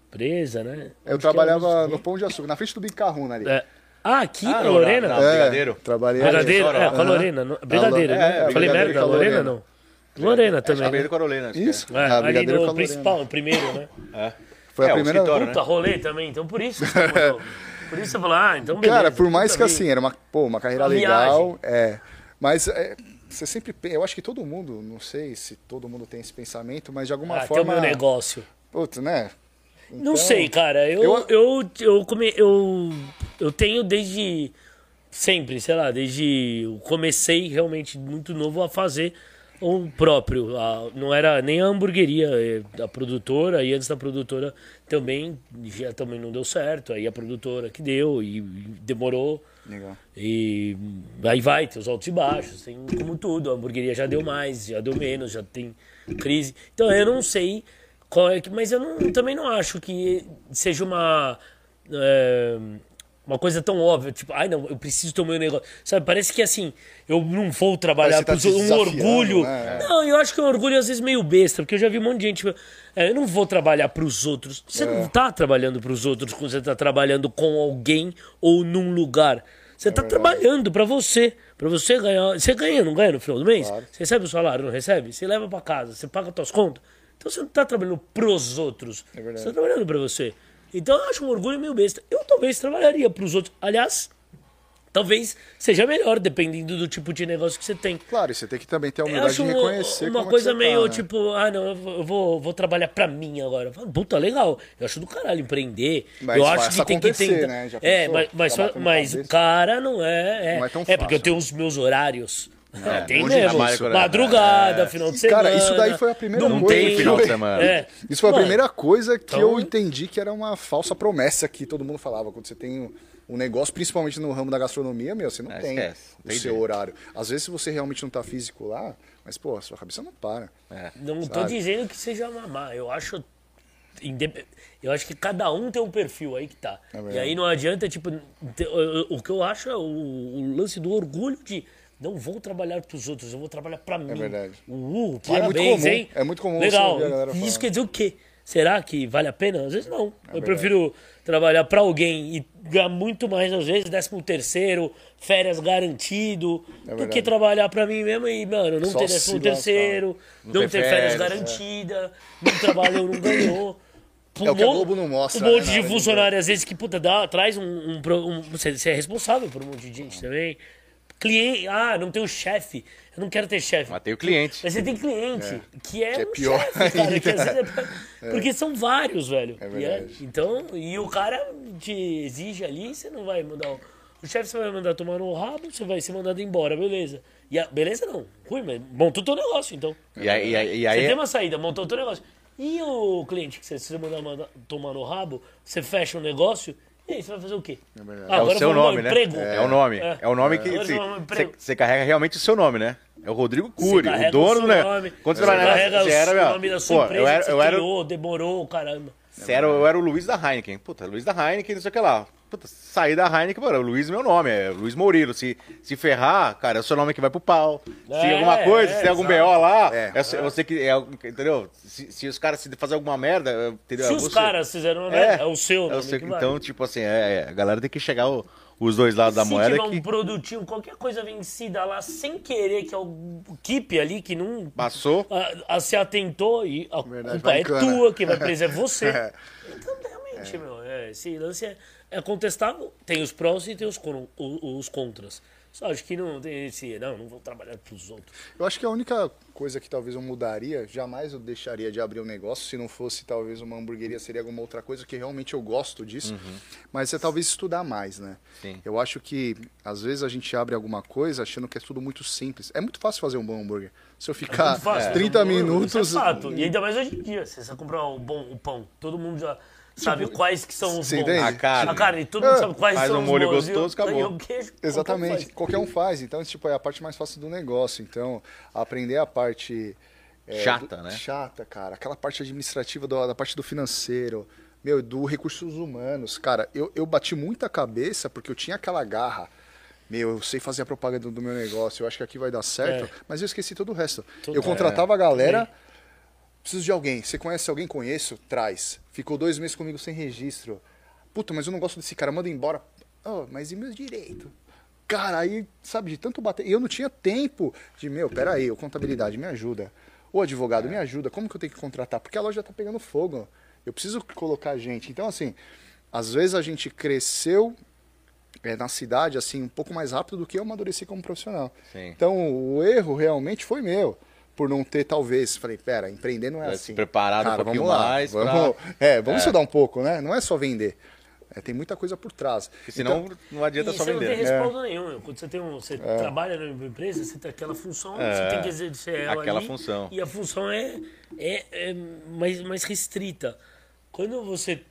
Speaker 1: empresa, né?
Speaker 3: Eu
Speaker 1: Onde que
Speaker 3: trabalhava no Pão de Açúcar, na frente do Bicarruna ali.
Speaker 1: É. Ah, aqui
Speaker 2: Ah,
Speaker 1: na
Speaker 2: não,
Speaker 1: Lorena?
Speaker 2: na- na- Brigadeiro?
Speaker 3: Trabalhei
Speaker 1: Brigadeiro,
Speaker 2: Aham.
Speaker 1: é, com a Lorena. não- Brigadeiro,
Speaker 3: É,
Speaker 1: né?
Speaker 3: é,
Speaker 1: Falei
Speaker 3: Brigadeiro
Speaker 1: merda, Lorena
Speaker 3: Lorena.
Speaker 1: não. Lorena
Speaker 2: É,
Speaker 1: também.
Speaker 2: cabelo
Speaker 1: né?
Speaker 2: com a Lorena,
Speaker 3: Isso.
Speaker 1: É,
Speaker 3: Ah,
Speaker 1: ali
Speaker 3: Brigadeiro
Speaker 1: no
Speaker 3: com a Lorena.
Speaker 1: principal, o primeiro, né?
Speaker 2: É.
Speaker 3: Foi a
Speaker 2: É, o
Speaker 3: primeira-
Speaker 2: escritório, né?
Speaker 1: Puta, rolê também, então por isso. por isso você falou, ah, então beleza.
Speaker 3: Cara, por mais
Speaker 1: puta
Speaker 3: que assim, era uma, pô, uma carreira
Speaker 1: Uma
Speaker 3: legal, é. Mas é, você sempre. Eu acho que todo mundo, não sei se todo mundo tem esse pensamento, mas de alguma
Speaker 1: Ah, tem o
Speaker 3: forma.
Speaker 1: meu negócio.
Speaker 3: Putz, né?
Speaker 1: Não
Speaker 3: Então,
Speaker 1: sei, cara. Eu,
Speaker 3: eu-
Speaker 1: eu, eu, come, eu, eu tenho desde sempre, sei lá, desde eu comecei realmente muito novo a fazer o próprio. A- não era nem a hamburgueria é, da produtora, e antes da produtora também já também não deu certo. Aí a produtora que deu e, demorou.
Speaker 3: Legal.
Speaker 1: E aí vai, tem os altos e baixos, tem como tudo. A hamburgueria já deu mais, já deu menos, já tem crise. Então eu não sei. Mas eu não- também não acho que seja uma. é, uma coisa tão óbvia, tipo, ai não, eu preciso ter o meu negócio. Sabe, parece que assim, eu não vou trabalhar
Speaker 3: tá
Speaker 1: outros, um orgulho.
Speaker 3: né?
Speaker 1: Não, eu acho que é um orgulho às vezes meio besta, porque eu já vi um monte de gente. tipo, é, eu não vou trabalhar pros outros. Você
Speaker 3: É.
Speaker 1: não tá trabalhando pros outros quando você tá trabalhando com alguém ou num lugar. Você tá trabalhando pra você. Pra você ganhar. Você ganha, não ganha no final do mês?
Speaker 3: Claro.
Speaker 1: Você recebe o salário, não recebe? Você leva pra casa, você paga suas contas. Então você não tá trabalhando pros outros.
Speaker 3: É verdade.
Speaker 1: Você tá trabalhando pra você. Então eu acho um orgulho meio besta. Eu talvez trabalharia pros outros. Aliás, talvez seja melhor, dependendo do tipo de negócio que você tem.
Speaker 3: Claro, e você tem que também ter a humildade de
Speaker 1: uma,
Speaker 3: reconhecer
Speaker 1: uma
Speaker 3: é
Speaker 1: coisa meio
Speaker 3: tá, né?
Speaker 1: tipo, ah, não, eu vou, vou, trabalhar pra mim agora. Puta, legal. Eu acho do caralho empreender.
Speaker 3: Mas
Speaker 1: eu acho que tem que tentar.
Speaker 3: né?
Speaker 1: É, mas, mas, mas cara não é. É,
Speaker 3: Não é tão
Speaker 1: porque eu
Speaker 3: fácil.
Speaker 1: tenho os meus horários. É, tem
Speaker 3: hoje
Speaker 1: mesmo.
Speaker 2: com-
Speaker 1: Madrugada,
Speaker 2: é.
Speaker 1: final de semana.
Speaker 3: cara, isso daí foi a primeira
Speaker 1: não
Speaker 3: coisa
Speaker 2: tem
Speaker 3: que
Speaker 2: final de semana.
Speaker 1: É.
Speaker 3: Isso foi a
Speaker 1: Mano,
Speaker 3: primeira coisa que
Speaker 1: então-
Speaker 3: eu entendi que era uma falsa promessa que todo mundo falava. Quando você tem um negócio, principalmente no ramo da gastronomia, meu, você não
Speaker 2: É,
Speaker 3: tem
Speaker 2: esquece, não
Speaker 3: o
Speaker 2: tem
Speaker 3: seu
Speaker 2: jeito.
Speaker 3: horário. Às vezes, se você realmente não tá físico lá, mas, pô, a sua cabeça não para.
Speaker 2: É.
Speaker 1: Não tô
Speaker 3: Sabe?
Speaker 1: dizendo que seja mamar. Eu acho. Eu acho que cada um tem um perfil aí que tá.
Speaker 3: É
Speaker 1: e aí não adianta, tipo. o- O que eu acho é o, o lance do orgulho de. Não vou trabalhar pros outros, eu vou trabalhar pra mim.
Speaker 3: verdade.
Speaker 1: Uh,
Speaker 3: Que é muito
Speaker 1: parabéns,
Speaker 3: comum,
Speaker 1: hein?
Speaker 3: é muito comum
Speaker 1: Legal. Isso
Speaker 3: falar.
Speaker 1: quer dizer o quê? Será que vale a pena? Às vezes não. eu
Speaker 3: verdade.
Speaker 1: prefiro trabalhar pra alguém e ganhar muito mais, às vezes, décimo terceiro, férias garantido, do que trabalhar pra mim mesmo e, mano, não
Speaker 3: Só
Speaker 1: ter décimo terceiro, não,
Speaker 2: ter
Speaker 1: ter férias
Speaker 2: férias,
Speaker 1: garantidas, não trabalhou, não ganhou.
Speaker 3: É o que a Globo não mostra,
Speaker 1: Um monte
Speaker 3: né,
Speaker 1: de
Speaker 3: de
Speaker 1: funcionário, às vezes, que, puta, dá, traz um, um, um- você, você é responsável por um monte de gente também. Cliente, ah, não tem o chefe. Eu não quero ter chefe.
Speaker 2: Mas tem o cliente.
Speaker 1: Mas você tem cliente, que é,
Speaker 3: Que é
Speaker 1: um
Speaker 3: pior
Speaker 1: chefe, cara. Que às vezes é- Porque são vários, velho.
Speaker 3: É
Speaker 1: E
Speaker 3: verdade.
Speaker 1: então, e o cara te exige ali, você não vai mandar. O, o chefe você vai mandar tomar no rabo, você vai ser mandado embora, beleza. E a- beleza não, ruim, mas montou o teu negócio, então.
Speaker 2: E aí, e aí, e
Speaker 1: Você
Speaker 2: aí
Speaker 1: tem uma saída, montou o teu negócio. E o cliente que você, se você mandar, mandar tomar no rabo, você fecha o negócio, e aí você vai fazer o quê? É, ah,
Speaker 2: é o seu nome, né?
Speaker 1: emprego.
Speaker 2: É, o nome.
Speaker 1: É.
Speaker 2: É, o nome que
Speaker 1: emprego.
Speaker 2: você carrega realmente o seu nome, né? É o Rodrigo Cury, o dono do negócio.
Speaker 1: nome,
Speaker 2: Quando você
Speaker 1: você
Speaker 2: vai
Speaker 1: carrega
Speaker 2: você era,
Speaker 1: o nome da sua
Speaker 2: pô,
Speaker 1: empresa
Speaker 2: eu era,
Speaker 1: que você
Speaker 2: eu era,
Speaker 1: criou, demorou, caramba.
Speaker 2: você era, eu era o Luiz da Heineken. Puta, Luiz da Heineken, não sei o que lá. Puta, saí da Heineken, mano, o Luiz é meu nome, é Luiz Moreiro. Se, se ferrar, cara, é o seu nome que vai pro pau. Se
Speaker 1: É,
Speaker 2: alguma coisa,
Speaker 1: é,
Speaker 2: se tem algum
Speaker 1: exato.
Speaker 2: BO lá,
Speaker 3: É.
Speaker 2: é, você- você que. É, entendeu? Se, se os caras se fazer alguma merda, entendeu?
Speaker 1: Se
Speaker 2: É
Speaker 1: os
Speaker 2: você.
Speaker 1: caras fizeram uma merda, é, o seu
Speaker 2: é o seu-
Speaker 1: vale.
Speaker 2: Então, tipo assim, é, é, a galera tem que chegar o- os dois lados da
Speaker 1: Se
Speaker 2: moeda.
Speaker 1: tiver um
Speaker 2: que
Speaker 1: produtinho, qualquer coisa vencida lá, sem querer, que é o keep ali, que não
Speaker 2: passou.
Speaker 1: a, a- se atentou, e a
Speaker 3: Verdade,
Speaker 1: culpa é
Speaker 3: bacana.
Speaker 1: tua, quem vai preso é você.
Speaker 3: É.
Speaker 1: Então, realmente, meu, é, esse lance é, é contestável. Tem os prós e tem os, con- os contras. Só acho que não tem esse, não, não vou trabalhar pros outros.
Speaker 3: Eu acho que a única coisa que talvez eu mudaria, jamais eu deixaria de abrir um negócio, se não fosse talvez uma hamburgueria, seria alguma outra coisa, que realmente eu gosto disso. Mas é talvez estudar mais, né?
Speaker 2: Sim.
Speaker 3: Eu acho que às vezes a gente abre alguma coisa achando que é tudo muito simples. É muito fácil fazer um bom hambúrguer. Se eu ficar
Speaker 1: Muito fácil,
Speaker 3: 30
Speaker 1: mas é
Speaker 3: minutos.
Speaker 1: Isso é fato. E ainda mais hoje em dia, se você comprar o bom o pão, todo mundo já sabe quais que são os
Speaker 3: Você
Speaker 1: bons.
Speaker 3: entende?
Speaker 2: A carne.
Speaker 1: A carne, todo mundo
Speaker 3: É,
Speaker 1: sabe quais
Speaker 2: faz
Speaker 1: são
Speaker 2: um
Speaker 1: os
Speaker 2: molho
Speaker 1: bons. E o-
Speaker 2: gostoso, acabou.
Speaker 1: E o queijo,
Speaker 3: Exatamente,
Speaker 1: qualquer
Speaker 3: qualquer um faz. Então, tipo, é a parte mais fácil do negócio. Então, aprender a parte. é,
Speaker 2: Chata,
Speaker 3: do-
Speaker 2: né?
Speaker 3: Chata, cara. Aquela parte administrativa do- da parte do financeiro. Meu, do recursos humanos. Cara, eu, eu bati muita cabeça porque eu tinha aquela garra. Meu, eu sei fazer a propaganda do meu negócio, eu acho que aqui vai dar certo.
Speaker 1: É.
Speaker 3: Mas eu esqueci todo o resto.
Speaker 1: Tudo-
Speaker 3: eu contratava a galera. Preciso de alguém. Você conhece alguém? Conheço? Traz. Ficou dois meses comigo sem registro. Puta, mas eu não gosto desse cara. Manda embora. "Ô, mas e meus direitos? Cara, aí, sabe, de tanto bater. Eu não tinha tempo de, meu, peraí, o contabilidade me ajuda. O advogado me ajuda. Como que eu tenho que contratar? Porque a loja tá pegando fogo. Eu preciso colocar gente. Então, assim, às vezes a gente cresceu é, na cidade, assim, um pouco mais rápido do que eu amadureci como profissional.
Speaker 2: Sim.
Speaker 3: Então, o erro realmente foi meu. Por não ter, talvez, falei, pera, empreender não é
Speaker 2: Já
Speaker 3: assim.
Speaker 2: se preparado um
Speaker 3: Cara,
Speaker 2: pouquinho
Speaker 3: vamos lá,
Speaker 2: mais pra-
Speaker 3: Vamos, É, vamos
Speaker 2: É.
Speaker 3: estudar um pouco, né? Não é só vender. É, tem muita coisa por trás.
Speaker 2: Porque senão
Speaker 3: Então,
Speaker 2: não adianta
Speaker 1: E
Speaker 2: só
Speaker 1: você não tem
Speaker 2: vender.
Speaker 1: respaldo nenhum. meu. Quando você, tem um, você trabalha numa empresa, você tem aquela função,
Speaker 2: É,
Speaker 1: você tem que exercer ela
Speaker 2: aquela
Speaker 1: ali,
Speaker 2: função.
Speaker 1: E a função é, é, é mais, mais restrita. Quando você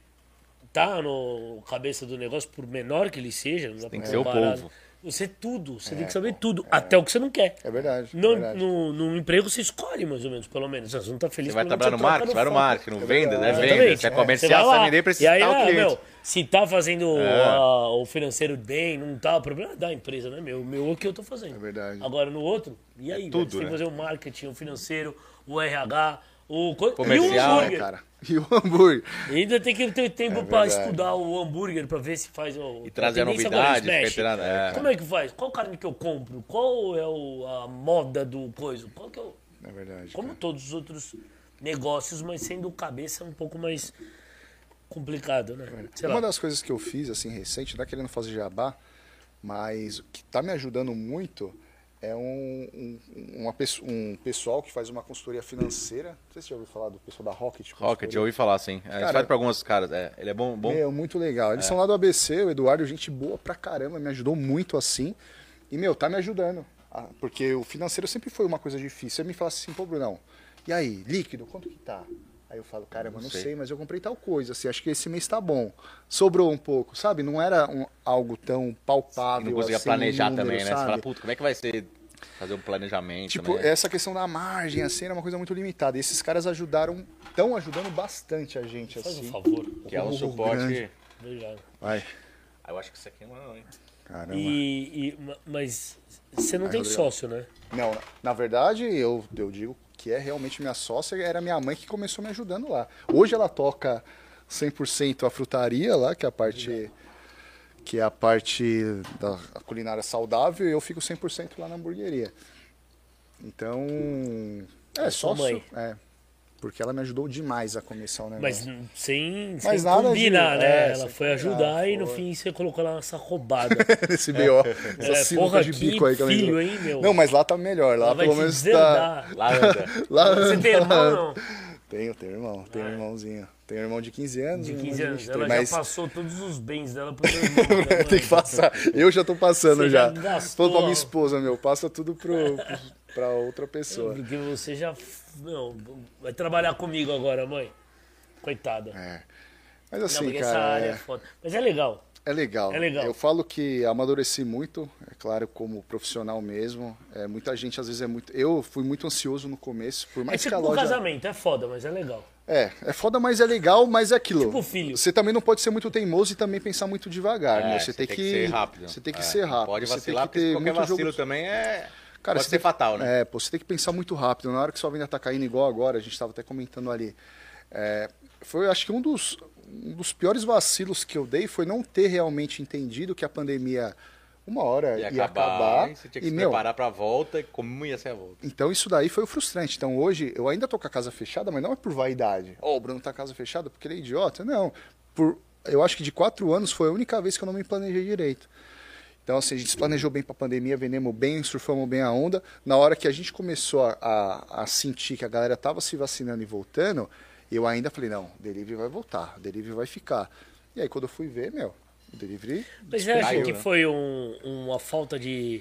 Speaker 1: tá no cabeça do negócio, por menor que ele seja, não dá
Speaker 2: tem
Speaker 1: pra
Speaker 2: que ser o povo.
Speaker 1: Você é tudo, você tem que saber tudo, até o que você não quer.
Speaker 3: É verdade, é
Speaker 1: No,
Speaker 3: verdade.
Speaker 1: no, no emprego você escolhe mais ou menos, pelo menos. Você não tá feliz
Speaker 2: Você vai trabalhar no marketing, vai no marketing, não venda, né? Venda. Você é
Speaker 1: É,
Speaker 2: comercial, você vai vender pra
Speaker 1: E
Speaker 2: o
Speaker 1: ah,
Speaker 2: cliente.
Speaker 1: meu, se tá fazendo
Speaker 2: É.
Speaker 1: ah, o financeiro bem, não tá, o problema é da empresa, não é meu. O meu é o que eu tô fazendo.
Speaker 3: É verdade.
Speaker 1: Agora, no outro, e aí? velho?
Speaker 2: tudo,
Speaker 1: Você tem
Speaker 2: né?
Speaker 1: que fazer o marketing, o financeiro, o RH, o... co- E o
Speaker 2: Comercial,
Speaker 1: hambúrguer.
Speaker 3: cara. E o hambúrguer.
Speaker 1: E ainda tem que ter tempo pra
Speaker 3: verdade.
Speaker 1: estudar o hambúrguer, pra ver se faz o...
Speaker 2: E trazer a novidade, tirando- é.
Speaker 1: Como é que faz? Qual carne que eu compro? Qual é o- a moda do coisa? Qual que é o...
Speaker 3: É verdade.
Speaker 1: Como
Speaker 3: cara.
Speaker 1: todos os outros negócios, mas sendo cabeça um pouco mais complicado, né? Sei
Speaker 3: Uma das coisas que eu fiz, assim, recente, não é querendo fazer jabá, mas o que tá me ajudando muito é um, um, uma um pessoal que faz uma consultoria financeira. Não sei se você já ouviu falar do pessoal da Rocket.
Speaker 2: Rocket, eu ouvi falar assim. É,
Speaker 3: Cara,
Speaker 2: faz pra alguns caras. É, ele é bom. bom.
Speaker 3: Meu, muito legal. Eles são lá do ABC, o Eduardo, gente boa pra caramba, me ajudou muito assim. E, meu, tá me ajudando. Ah, Porque o financeiro sempre foi uma coisa difícil. Você me fala assim, pô, Brunão, e aí, líquido, quanto que tá? Aí eu falo, caramba, não,
Speaker 2: sei.
Speaker 3: sei. mas eu comprei tal coisa, assim, acho que esse mês tá bom. Sobrou um pouco, sabe? Não era um- algo tão
Speaker 2: E
Speaker 3: palpável.
Speaker 2: não conseguia
Speaker 3: assim,
Speaker 2: planejar
Speaker 3: número,
Speaker 2: também, né? Você
Speaker 3: sabe?
Speaker 2: fala, puta, como é que vai ser fazer um planejamento?
Speaker 3: Tipo,
Speaker 2: né?
Speaker 3: essa questão da margem, assim, era uma coisa muito limitada. E esses caras ajudaram, estão ajudando bastante a gente,
Speaker 1: Faz um
Speaker 3: assim.
Speaker 1: favor.
Speaker 2: Que é um
Speaker 3: Oh,
Speaker 2: suporte.
Speaker 3: grande.
Speaker 1: Obrigado.
Speaker 3: Vai,
Speaker 2: Ah, eu acho que isso aqui não é, hein?
Speaker 3: caramba.
Speaker 1: E, e- ma- mas você não tem
Speaker 3: Rodrigo.
Speaker 1: sócio, né?
Speaker 3: Não, na- na verdade, eu, eu digo que é realmente minha sócia, era minha mãe que começou me ajudando lá. Hoje ela toca 100% a frutaria lá, que é a parte que é a parte da culinária saudável, e eu fico 100% lá na hamburgueria. Então, é sócio,
Speaker 1: mãe.
Speaker 3: é, porque ela me ajudou demais a começar o
Speaker 1: Mas
Speaker 3: negócio.
Speaker 1: n- sem,
Speaker 3: Mas
Speaker 1: sem
Speaker 3: nada de-
Speaker 1: combinar, né?
Speaker 3: é,
Speaker 1: Ela foi
Speaker 3: combinar,
Speaker 1: ajudar e no fim você colocou lá nessa roubada.
Speaker 3: Nesse BO, essa
Speaker 1: É, porra,
Speaker 3: de
Speaker 1: que
Speaker 3: bico aí que ela me
Speaker 1: filho,
Speaker 3: deu.
Speaker 1: hein, meu?
Speaker 3: Não, mas lá tá melhor, lá
Speaker 1: Ela vai
Speaker 3: pelo menos tá...
Speaker 2: Lá anda.
Speaker 3: Lá
Speaker 1: Você tem irmão, não?
Speaker 3: Tenho, tenho irmão, tenho um irmãozinho. Tenho um irmão de 15 anos.
Speaker 1: De
Speaker 3: e um
Speaker 1: 15
Speaker 3: de
Speaker 1: anos.
Speaker 3: 23,
Speaker 1: Ela
Speaker 3: mas
Speaker 1: já passou todos os bens dela pro seu irmão. né,
Speaker 3: tem que passar. Eu já tô passando
Speaker 1: Você
Speaker 3: já.
Speaker 1: já gastou.
Speaker 3: Falou pra minha esposa, meu, passa tudo pro, pro, pra outra pessoa.
Speaker 1: Porque você já. Não, vai trabalhar comigo agora, mãe. Coitada.
Speaker 3: É. Mas
Speaker 1: não,
Speaker 3: assim,
Speaker 1: porque essa
Speaker 3: cara,
Speaker 1: área é
Speaker 3: é,
Speaker 1: foda. Mas é legal.
Speaker 3: é legal.
Speaker 1: É legal.
Speaker 3: Eu falo que amadureci muito, é claro, como profissional mesmo. É, muita gente às vezes é muito. Eu fui muito ansioso no começo, por
Speaker 1: É
Speaker 3: mais que
Speaker 1: tipo
Speaker 3: a
Speaker 1: um
Speaker 3: loja.
Speaker 1: casamento, é foda, mas é legal.
Speaker 3: É, é foda, mas é legal, mas é aquilo.
Speaker 1: Tipo filho.
Speaker 3: Você também não pode ser muito teimoso e também pensar muito devagar,
Speaker 2: É,
Speaker 3: né? Você, tem, que,
Speaker 2: ser rápido.
Speaker 3: Você tem que
Speaker 2: É,
Speaker 3: ser
Speaker 2: não
Speaker 3: rápido.
Speaker 2: Pode
Speaker 3: você
Speaker 2: vacilar,
Speaker 3: tem que
Speaker 2: porque
Speaker 3: ter
Speaker 2: qualquer
Speaker 3: muito
Speaker 2: vacilo
Speaker 3: jogo...
Speaker 2: também é.
Speaker 3: Cara,
Speaker 2: pode ser
Speaker 3: tem-
Speaker 2: fatal, né?
Speaker 3: É, pô, você tem que pensar muito rápido. Na hora que sua venda tá caindo igual agora, a gente estava até comentando ali. É, foi, acho que um dos, um dos piores vacilos que eu dei foi não ter realmente entendido que a pandemia uma hora
Speaker 2: Ia
Speaker 3: ia,
Speaker 2: acabar,
Speaker 3: acabar.
Speaker 2: você tinha que
Speaker 3: e,
Speaker 2: se
Speaker 3: meu,
Speaker 2: preparar pra volta e como ia ser a volta.
Speaker 3: então isso daí foi o frustrante. Então hoje eu ainda tô com a casa fechada, mas não é por vaidade. Ó, o Bruno tá com a casa fechada porque ele é idiota. Não. Por, eu acho que de quatro anos foi a única vez que eu não me planejei direito. Então, assim, a gente se planejou bem para a pandemia, vendemos bem, surfamos bem a onda. Na hora que a gente começou a, a, a sentir que a galera tava se vacinando e voltando, eu ainda falei, não, o delivery vai voltar, o delivery vai ficar. E aí, quando eu fui ver, meu, o delivery...
Speaker 1: Mas você acha que foi um- uma falta de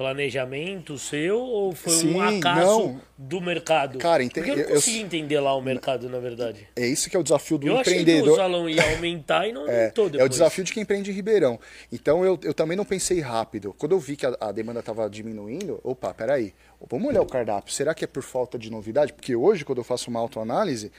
Speaker 1: planejamento seu ou foi um
Speaker 3: Sim,
Speaker 1: acaso
Speaker 3: não.
Speaker 1: do mercado?
Speaker 3: Cara, ente-
Speaker 1: Porque eu não
Speaker 3: eu- eu-
Speaker 1: consegui entender lá o mercado, na verdade.
Speaker 3: É isso que é o desafio do
Speaker 1: Eu achei que o
Speaker 3: empreendedor.
Speaker 1: salão ia aumentar e não
Speaker 3: É,
Speaker 1: aumentou
Speaker 3: é
Speaker 1: depois.
Speaker 3: o desafio de quem empreende em Ribeirão. Então eu, eu também não pensei rápido. Quando eu vi que a, a demanda estava diminuindo, opa, peraí, vamos olhar o cardápio. Será que é por falta de novidade? Porque hoje, quando eu faço uma autoanálise,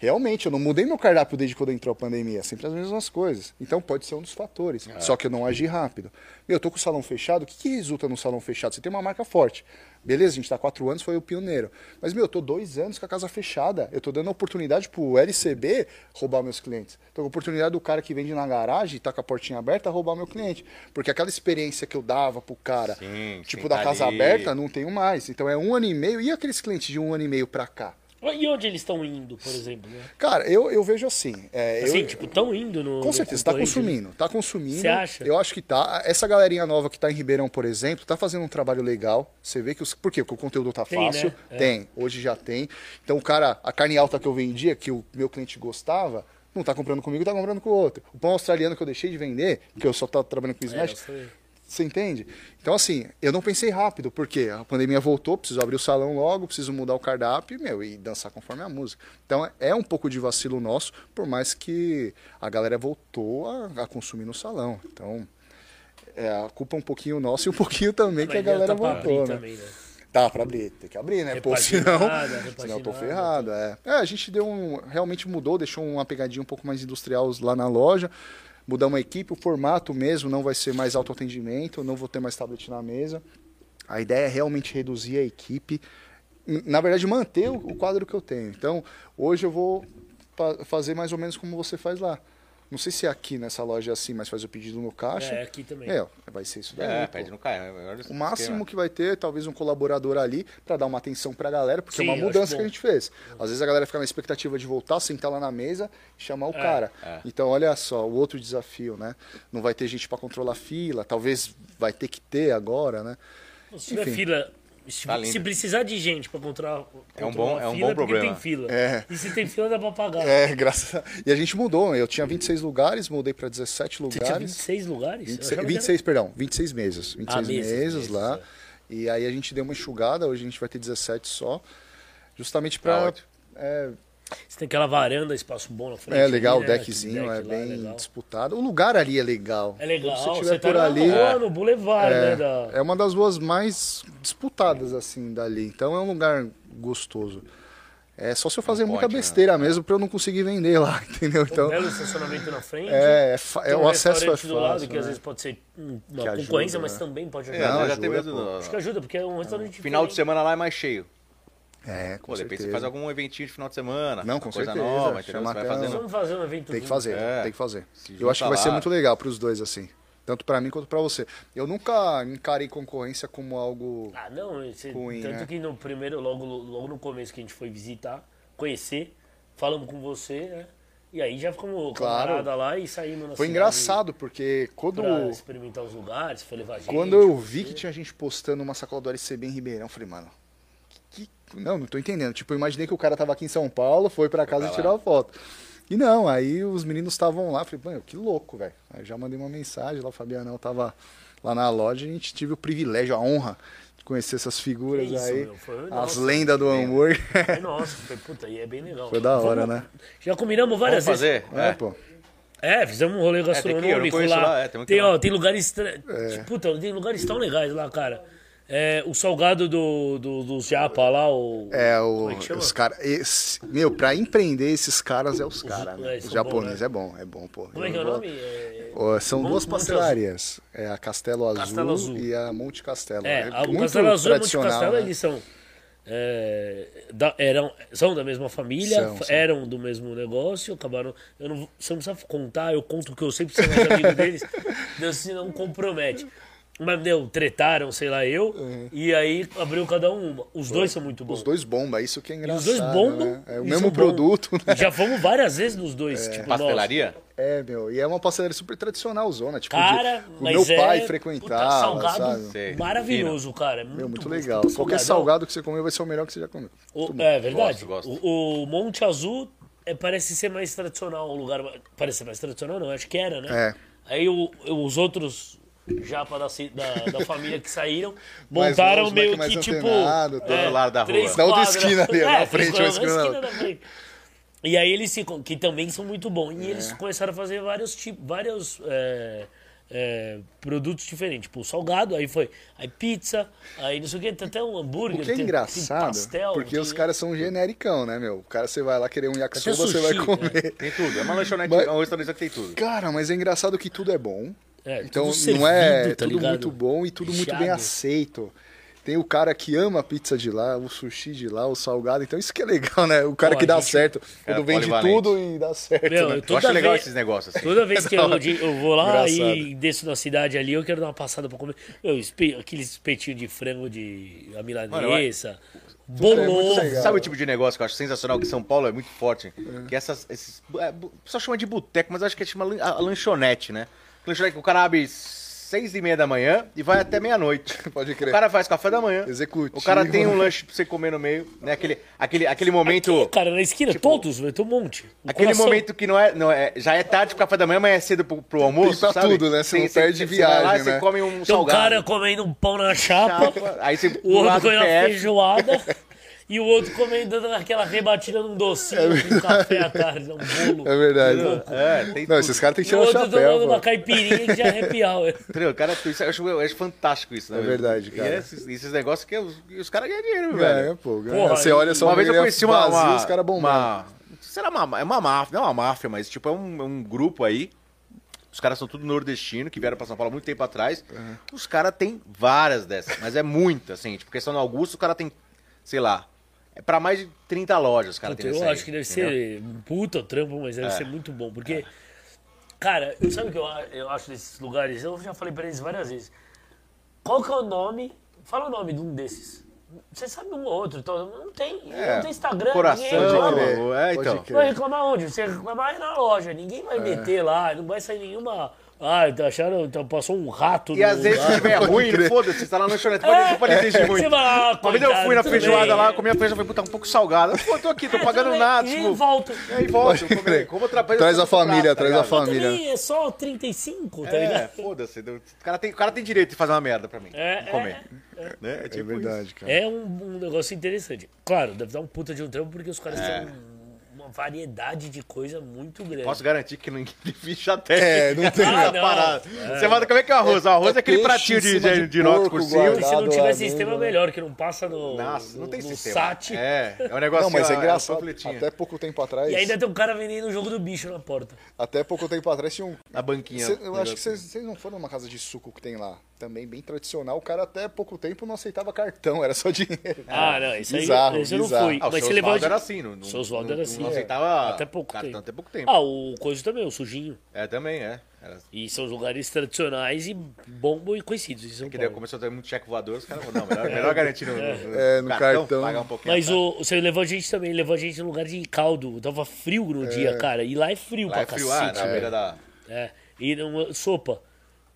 Speaker 3: realmente, eu não mudei meu cardápio desde quando entrou a pandemia, sempre as mesmas coisas. Então pode ser um dos fatores. Só que eu não agi rápido. Meu, eu tô com o salão fechado, o que, que resulta no salão fechado? Você tem uma marca forte. Beleza, a gente tá há quatro anos, foi o pioneiro. Mas, meu, eu tô dois anos com a casa fechada. Eu tô dando oportunidade pro LCB roubar meus clientes. Tô com a oportunidade do cara que vende na garagem e tá com a portinha aberta roubar meu cliente. Porque aquela experiência que eu dava pro cara,
Speaker 2: Sim,
Speaker 3: tipo, da casa
Speaker 2: ali.
Speaker 3: aberta, não tenho mais. Então é um ano e meio. E aqueles clientes de um ano e meio pra cá?
Speaker 1: E onde eles estão indo, por exemplo? Né?
Speaker 3: Cara, eu, eu vejo assim. é,
Speaker 1: Assim,
Speaker 3: eu,
Speaker 1: tipo, estão indo no.
Speaker 3: com certeza, tá
Speaker 1: concorrente, né?
Speaker 3: consumindo. Tá consumindo.
Speaker 1: Você acha?
Speaker 3: Eu acho que tá. Essa galerinha nova que tá em Ribeirão, por exemplo, tá fazendo um trabalho legal. Você vê que os. Por quê? Porque o conteúdo tá
Speaker 1: Tem,
Speaker 3: fácil.
Speaker 1: né? É.
Speaker 3: Tem. Hoje já tem. Então o cara, a carne alta que eu vendia, que o meu cliente gostava, não tá comprando comigo, tá comprando com o outro. O pão australiano que eu deixei de vender, que eu só tô trabalhando com
Speaker 1: É,
Speaker 3: smash,
Speaker 1: sei.
Speaker 3: Você entende? Então, assim, eu não pensei rápido, porque a pandemia voltou, preciso abrir o salão logo, preciso mudar o cardápio meu, e dançar conforme a música. Então, é um pouco de vacilo nosso, por mais que a galera voltou a, a consumir no salão. Então, é, a culpa é um pouquinho nossa e um pouquinho também que a galera
Speaker 1: tá
Speaker 3: voltou, né?
Speaker 1: também, né?
Speaker 3: Tá, pra abrir, tem que abrir, né? Pô, senão, senão eu tô ferrado, é. É, a gente deu um, realmente mudou, deixou uma pegadinha um pouco mais industrial lá na loja, mudamos a equipe, o formato mesmo não vai ser mais autoatendimento, não vou ter mais tablet na mesa. A ideia é realmente reduzir a equipe, na verdade manter o, quadro que eu tenho. Então, hoje eu vou fa- fazer mais ou menos como você faz lá. Não sei se é aqui nessa loja é assim, mas faz o pedido no caixa.
Speaker 1: É, aqui também.
Speaker 3: É, vai ser isso daí.
Speaker 2: É,
Speaker 3: pô.
Speaker 2: pede no carro. Agora
Speaker 3: O máximo que vai ter, talvez um colaborador ali, pra dar uma atenção pra galera, porque
Speaker 1: Sim,
Speaker 3: é uma mudança que a gente fez. Às vezes a galera fica na expectativa de voltar, sentar lá na mesa e chamar o cara.
Speaker 2: é.
Speaker 3: Então, olha só, o outro desafio, né? Não vai ter gente pra controlar fila, talvez vai ter que ter agora, né?
Speaker 1: Se tiver fila. Se,
Speaker 2: Tá
Speaker 1: se precisar de gente pra controlar,
Speaker 2: É um bom- é um
Speaker 1: fila,
Speaker 2: bom
Speaker 1: porque
Speaker 2: problema.
Speaker 1: tem fila.
Speaker 3: É.
Speaker 1: E se tem fila, dá pra pagar.
Speaker 3: É, graças a... E a gente mudou, eu tinha 26 lugares, mudei pra 17
Speaker 1: Você tinha
Speaker 3: lugares.
Speaker 1: 26 lugares? Eu
Speaker 3: 26,
Speaker 1: achava que era-
Speaker 3: 26, perdão, 26 meses. 26
Speaker 1: Ah, meses,
Speaker 3: meses,
Speaker 1: meses,
Speaker 3: lá.
Speaker 1: é.
Speaker 3: E aí a gente deu uma enxugada, hoje a gente vai ter 17 só. Justamente
Speaker 2: Tá
Speaker 3: pra.
Speaker 2: ótimo.
Speaker 3: é,
Speaker 1: Você tem aquela varanda, espaço bom na frente.
Speaker 3: É legal,
Speaker 1: ali,
Speaker 3: o
Speaker 1: né?
Speaker 3: deckzinho
Speaker 1: Aquele
Speaker 3: é
Speaker 1: deck lá,
Speaker 3: bem
Speaker 1: legal.
Speaker 3: disputado. O lugar ali é legal.
Speaker 1: É legal,
Speaker 3: Se
Speaker 1: você,
Speaker 3: você estiver
Speaker 1: tá
Speaker 3: por
Speaker 1: na
Speaker 3: ali.
Speaker 1: rua, no Boulevard, né?
Speaker 3: É,
Speaker 1: Da...
Speaker 3: é uma das ruas mais disputadas, assim, dali. Então é um lugar gostoso. É só se eu fazer
Speaker 2: Não
Speaker 3: muita
Speaker 2: pode, né?
Speaker 3: besteira mesmo pra eu não conseguir vender lá, entendeu?
Speaker 1: Um
Speaker 3: Então,
Speaker 1: belo estacionamento na frente.
Speaker 3: é, é, fa-
Speaker 1: Tem
Speaker 3: é
Speaker 1: um
Speaker 3: o acesso é
Speaker 1: restaurante do lado,
Speaker 3: fácil.
Speaker 1: que às
Speaker 3: né?
Speaker 1: vezes pode ser uma
Speaker 3: Que ajuda,
Speaker 1: concorrência, mas
Speaker 3: né?
Speaker 1: também pode
Speaker 2: É,
Speaker 1: ajudar.
Speaker 3: Não,
Speaker 2: já tem
Speaker 3: ajuda,
Speaker 2: medo do-
Speaker 1: Acho que ajuda, porque é um restaurante
Speaker 2: Final de semana lá é mais cheio.
Speaker 3: É, com
Speaker 2: Pô, de repente
Speaker 3: certeza.
Speaker 2: você faz algum eventinho de final de semana.
Speaker 3: Não, com
Speaker 2: coisa
Speaker 3: certeza.
Speaker 2: nova, entendeu?
Speaker 3: Chama
Speaker 2: Você vai
Speaker 3: até
Speaker 2: fazendo.
Speaker 1: Vamos fazer um evento
Speaker 3: Tem que fazer,
Speaker 2: É.
Speaker 3: tem que fazer. Eu acho que vai ser
Speaker 2: lá.
Speaker 3: muito legal pros dois, assim. Tanto pra mim quanto pra você. Eu nunca encarei concorrência como algo.
Speaker 1: Ah, não, esse-
Speaker 3: Ruim,
Speaker 1: tanto
Speaker 3: né?
Speaker 1: que no primeiro, logo, logo no começo que a gente foi visitar, conhecer, falamos com você, né? E aí já ficamos
Speaker 3: Claro.
Speaker 1: camarada lá e saímos na
Speaker 3: Foi
Speaker 1: cidade
Speaker 3: engraçado, porque quando,
Speaker 1: Pra experimentar os lugares, foi levar gente.
Speaker 3: quando eu vi que tinha gente postando uma sacola do LCB em Ribeirão, eu falei, mano, não, não tô entendendo. Tipo, eu imaginei que o cara tava aqui em São Paulo, foi pra casa
Speaker 2: pra
Speaker 3: e tirou a foto. E não, aí os meninos estavam lá, falei, mano, que louco, velho. Aí já mandei uma mensagem lá, o Fabianão tava lá na loja, a gente tive o privilégio, a honra de conhecer essas figuras
Speaker 1: isso,
Speaker 3: aí.
Speaker 1: foi-
Speaker 3: as
Speaker 1: nossa,
Speaker 3: lendas do hambúrguer.
Speaker 1: Foi nossa, foi puta, e é bem legal.
Speaker 3: Foi da hora,
Speaker 1: Vamos-
Speaker 3: né?
Speaker 1: Já combinamos várias
Speaker 2: Vamos
Speaker 1: vezes.
Speaker 2: fazer?
Speaker 3: É, pô.
Speaker 1: É, fizemos um rolê
Speaker 2: tem que ir, eu
Speaker 1: gastronômico
Speaker 2: não conheço
Speaker 1: lá.
Speaker 2: lá, é, tem
Speaker 1: tem, ó, tem lugares. Tra...
Speaker 3: É.
Speaker 1: Puta, tem lugares tão legais lá, cara. É, o salgado do, do, do Japa lá, o.
Speaker 3: É, o,
Speaker 1: é
Speaker 3: os caras. Meu, pra empreender esses caras é os caras,
Speaker 1: é,
Speaker 3: né?
Speaker 1: eles
Speaker 3: Os japoneses
Speaker 1: bons,
Speaker 3: é bom, é bom, pô.
Speaker 1: Como é que é o nome? É,
Speaker 3: São duas pastelarias. É a Castelo Azul,
Speaker 1: Castelo Azul.
Speaker 3: e a Monte Castelo.
Speaker 1: É, a- o
Speaker 3: muito
Speaker 1: Castelo Azul e Monte Castelo,
Speaker 3: né?
Speaker 1: eles são. é, da- eram, são da mesma família,
Speaker 3: São, são.
Speaker 1: eram do mesmo negócio, acabaram. Eu não, você não precisa contar, eu conto o que eu sei, porque você é mais amigo deles. Deus se não compromete. Mas deu, tretaram, sei lá, eu, e aí abriu cada um uma. Os dois são muito bons.
Speaker 3: Os dois bombam, isso que é
Speaker 1: E
Speaker 3: engraçado.
Speaker 1: os dois bombam.
Speaker 3: né? É o
Speaker 1: e
Speaker 3: mesmo produto, né?
Speaker 1: Já fomos várias vezes nos dois. Tipo, nossa,
Speaker 2: Pastelaria?
Speaker 3: É, meu. E é uma pastelaria super tradicional, zona. Tipo,
Speaker 1: Cara,
Speaker 3: de, o
Speaker 1: mas
Speaker 3: meu pai
Speaker 1: é,
Speaker 3: frequentava,
Speaker 1: puta, salgado
Speaker 3: sabe?
Speaker 1: Maravilhoso, cara. É muito,
Speaker 3: Meu, muito legal. Qualquer
Speaker 1: salgadão.
Speaker 3: salgado que você comeu vai ser o melhor que você já comeu.
Speaker 1: O-
Speaker 3: Muito
Speaker 1: é verdade.
Speaker 2: Gosto, gosto.
Speaker 1: O, o Monte Azul é, parece ser mais tradicional, um lugar. Parece ser mais tradicional, não, acho que era, né?
Speaker 3: É.
Speaker 1: Aí o- os outros japa da, da, da família que saíram montaram
Speaker 3: longe,
Speaker 1: meio que tipo.
Speaker 3: antenado, tá.
Speaker 2: Do lado da rua.
Speaker 3: Na outra esquina ali, na
Speaker 1: É,
Speaker 3: frente,
Speaker 1: três
Speaker 3: uma
Speaker 1: quadras,
Speaker 3: esquina
Speaker 1: esquina da frente. E aí eles ficam, que também são muito bons. E eles
Speaker 3: É.
Speaker 1: começaram a fazer vários tipos, vários. é, é, produtos diferentes. Tipo, salgado, aí foi aí pizza, aí não sei o que, tem até um hambúrguer.
Speaker 3: O que é
Speaker 1: tem-
Speaker 3: engraçado,
Speaker 1: tem pastel,
Speaker 3: porque
Speaker 1: tem-
Speaker 3: os caras são genericão, né, meu? O cara, você vai lá querer um yakisoba, você vai comer.
Speaker 2: Tem tudo. É uma lanchonete,
Speaker 3: Mas-
Speaker 2: é um restaurante que tem tudo.
Speaker 3: Cara, mas é engraçado que tudo é bom.
Speaker 1: É,
Speaker 3: então
Speaker 1: tudo
Speaker 3: não é
Speaker 1: servido, tá
Speaker 3: tudo
Speaker 1: ligado?
Speaker 3: muito bom e tudo muito bem aceito. Tem o cara que ama a pizza de lá, o sushi de lá, o salgado. Então isso que é legal, né? O cara
Speaker 1: Pô,
Speaker 3: que dá
Speaker 1: gente-
Speaker 3: certo.
Speaker 2: Cara
Speaker 3: Quando vende
Speaker 2: polivalente.
Speaker 3: tudo e dá certo,
Speaker 1: Meu,
Speaker 3: né?
Speaker 1: eu
Speaker 2: acho legal
Speaker 1: vez-
Speaker 2: esses negócios assim.
Speaker 1: Toda vez que eu, eu vou lá e
Speaker 3: Engraçado.
Speaker 1: desço na cidade ali, eu quero dar uma passada pra comer. Meu, espe- aqueles espetinhos de frango de a milanesa, bolô.
Speaker 3: legal.
Speaker 2: Sabe o tipo de negócio que eu acho sensacional, que São Paulo é muito forte? Que essas, esses, é, pessoal chama de boteco, mas acho que é chama a lanchonete, né? Lanchonete que o cara abre seis e meia da manhã e vai até meia-noite.
Speaker 3: Pode crer.
Speaker 2: O cara faz café da manhã.
Speaker 3: Executivo.
Speaker 2: O cara tem um lanche pra você comer no meio, né? Aquele, aquele, aquele momento...
Speaker 1: Aqui, cara, na esquina, todos, vai ter um monte. O
Speaker 2: Aquele
Speaker 1: coração-
Speaker 2: momento que não é, não é. Já é tarde pro café da manhã, mas é cedo pro, pro almoço.
Speaker 3: Tem pra
Speaker 2: sabe?
Speaker 3: tudo, né? Você não perde
Speaker 2: Você vai lá
Speaker 3: viagem,
Speaker 2: e você
Speaker 3: né?
Speaker 2: come um
Speaker 1: Tem um
Speaker 2: salgado.
Speaker 1: cara comendo um pão na chapa,
Speaker 2: chapa, aí você
Speaker 1: o outro comendo uma feijoada e o outro comendo aquela rebatida num docinho, um café à tarde, um bolo.
Speaker 3: É verdade.
Speaker 2: É, tem
Speaker 3: Não,
Speaker 2: tudo.
Speaker 3: esses caras têm que
Speaker 1: E o
Speaker 3: tirar o
Speaker 1: outro
Speaker 3: chapéu,
Speaker 1: tomando uma caipirinha é happy hour.
Speaker 2: Entendeu? Cara, isso, eu, acho, eu acho fantástico isso, né?
Speaker 3: É verdade, cara.
Speaker 2: E esses, esses negócios que os, os caras ganham dinheiro,
Speaker 3: É,
Speaker 2: velho.
Speaker 3: pô.
Speaker 1: Porra,
Speaker 3: você olha só
Speaker 2: Uma vez eu conheci uma.
Speaker 3: vazia,
Speaker 2: uma,
Speaker 3: os caras bombando.
Speaker 2: uma Será uma, é uma máfia, não é uma máfia, mas tipo, é um, é um grupo aí. Os caras são tudo nordestino, que vieram pra São Paulo há muito tempo atrás. Os caras têm várias dessas, mas é muita, assim. Tipo, questão no Augusto, o cara tem, sei lá, é pra mais de 30 lojas, os caras
Speaker 1: Puta, eu
Speaker 2: dessa aí,
Speaker 1: acho que deve
Speaker 2: entendeu?
Speaker 1: ser um puta trampo, mas deve
Speaker 2: É.
Speaker 1: ser muito bom. Porque, cara, eu sabe o que eu, eu acho desses lugares? Eu já falei pra eles várias vezes. Qual que é o nome? Fala o nome de um desses. Você sabe um ou outro, então não tem,
Speaker 2: É,
Speaker 1: não tem Instagram,
Speaker 2: coração,
Speaker 1: ninguém reclama.
Speaker 2: é, então.
Speaker 1: Vai reclamar onde? Você reclamar é na loja, ninguém vai meter lá, não vai sair nenhuma. Ah, acharam, então passou um rato
Speaker 2: E
Speaker 1: no-
Speaker 2: às vezes, se tiver
Speaker 3: Pode
Speaker 2: ruim, foda-se, você tá lá no lanchonete, pode, pode exigir muito.
Speaker 1: Vai lá,
Speaker 2: Uma vez eu fui na feijoada
Speaker 1: tudo
Speaker 2: lá,
Speaker 1: bem.
Speaker 2: comi a feijoada, falei, puta, um pouco salgada. Pô, tô aqui, tô pagando nada,
Speaker 1: bem,
Speaker 2: tipo...
Speaker 1: E volta.
Speaker 2: E aí volta, eu como, outra vez,
Speaker 3: Traz a família,
Speaker 2: prato, tá
Speaker 3: traz a família.
Speaker 1: Também é só 35, tá
Speaker 2: É,
Speaker 1: ligado?
Speaker 2: foda-se. O cara, tem, o cara tem direito de fazer uma merda pra mim.
Speaker 1: É,
Speaker 2: comer. Né? É
Speaker 3: É
Speaker 2: tipo
Speaker 3: verdade, cara.
Speaker 1: É um, um negócio interessante. Claro, deve dar um puta de um trampo porque os caras
Speaker 2: É.
Speaker 1: um- uma variedade de coisa muito grande.
Speaker 2: Posso garantir que ninguém tem ficha técnica.
Speaker 3: É, não tem.
Speaker 1: Ah, não.
Speaker 2: parada. Você manda como é que é o arroz? O arroz é, aquele
Speaker 3: peixe
Speaker 2: pratinho de, de,
Speaker 3: de
Speaker 2: de inox por cima.
Speaker 1: se não tiver sistema, melhor, que não passa no,
Speaker 2: Nossa, não tem
Speaker 1: no
Speaker 2: sistema.
Speaker 1: SAT.
Speaker 2: É, é um negócio
Speaker 3: Não, mas é
Speaker 2: uma
Speaker 3: engraçado. Até pouco tempo atrás.
Speaker 1: E ainda tem um cara vendendo o jogo do bicho na porta.
Speaker 3: Até pouco tempo atrás tinha um.
Speaker 2: Na banquinha.
Speaker 3: Cê- eu acho que vocês vocês não foram numa casa de suco que tem lá. Também bem tradicional. O cara até pouco tempo não aceitava cartão, era só dinheiro.
Speaker 1: Ah, não, isso aí
Speaker 3: Bizarro,
Speaker 1: isso eu não
Speaker 3: bizarro.
Speaker 1: fui.
Speaker 2: Ah, o
Speaker 1: mas você levou de...
Speaker 2: era assim. Não, não, não-
Speaker 1: era assim,
Speaker 2: Não
Speaker 1: é.
Speaker 2: aceitava
Speaker 1: Até pouco
Speaker 2: cartão
Speaker 1: tempo.
Speaker 2: Até pouco tempo.
Speaker 1: Ah, o coisa também, o sujinho.
Speaker 2: É, também, é. Era...
Speaker 1: E são os lugares tradicionais e bom e conhecidos em São
Speaker 2: Que daí
Speaker 1: Paulo.
Speaker 2: começou a ter muito cheque voador, os caras falaram, não, melhor, melhor garantir no, no,
Speaker 3: É, no cartão.
Speaker 2: pagar um pouquinho.
Speaker 1: Mas
Speaker 2: a
Speaker 1: o, você levou a gente também, levou a gente no lugar de caldo. Tava frio no dia, cara. E lá é frio
Speaker 2: Lá
Speaker 1: pra
Speaker 2: é frio, ah,
Speaker 1: cacete.
Speaker 2: na
Speaker 1: velho.
Speaker 2: beira da...
Speaker 1: É. E uma sopa.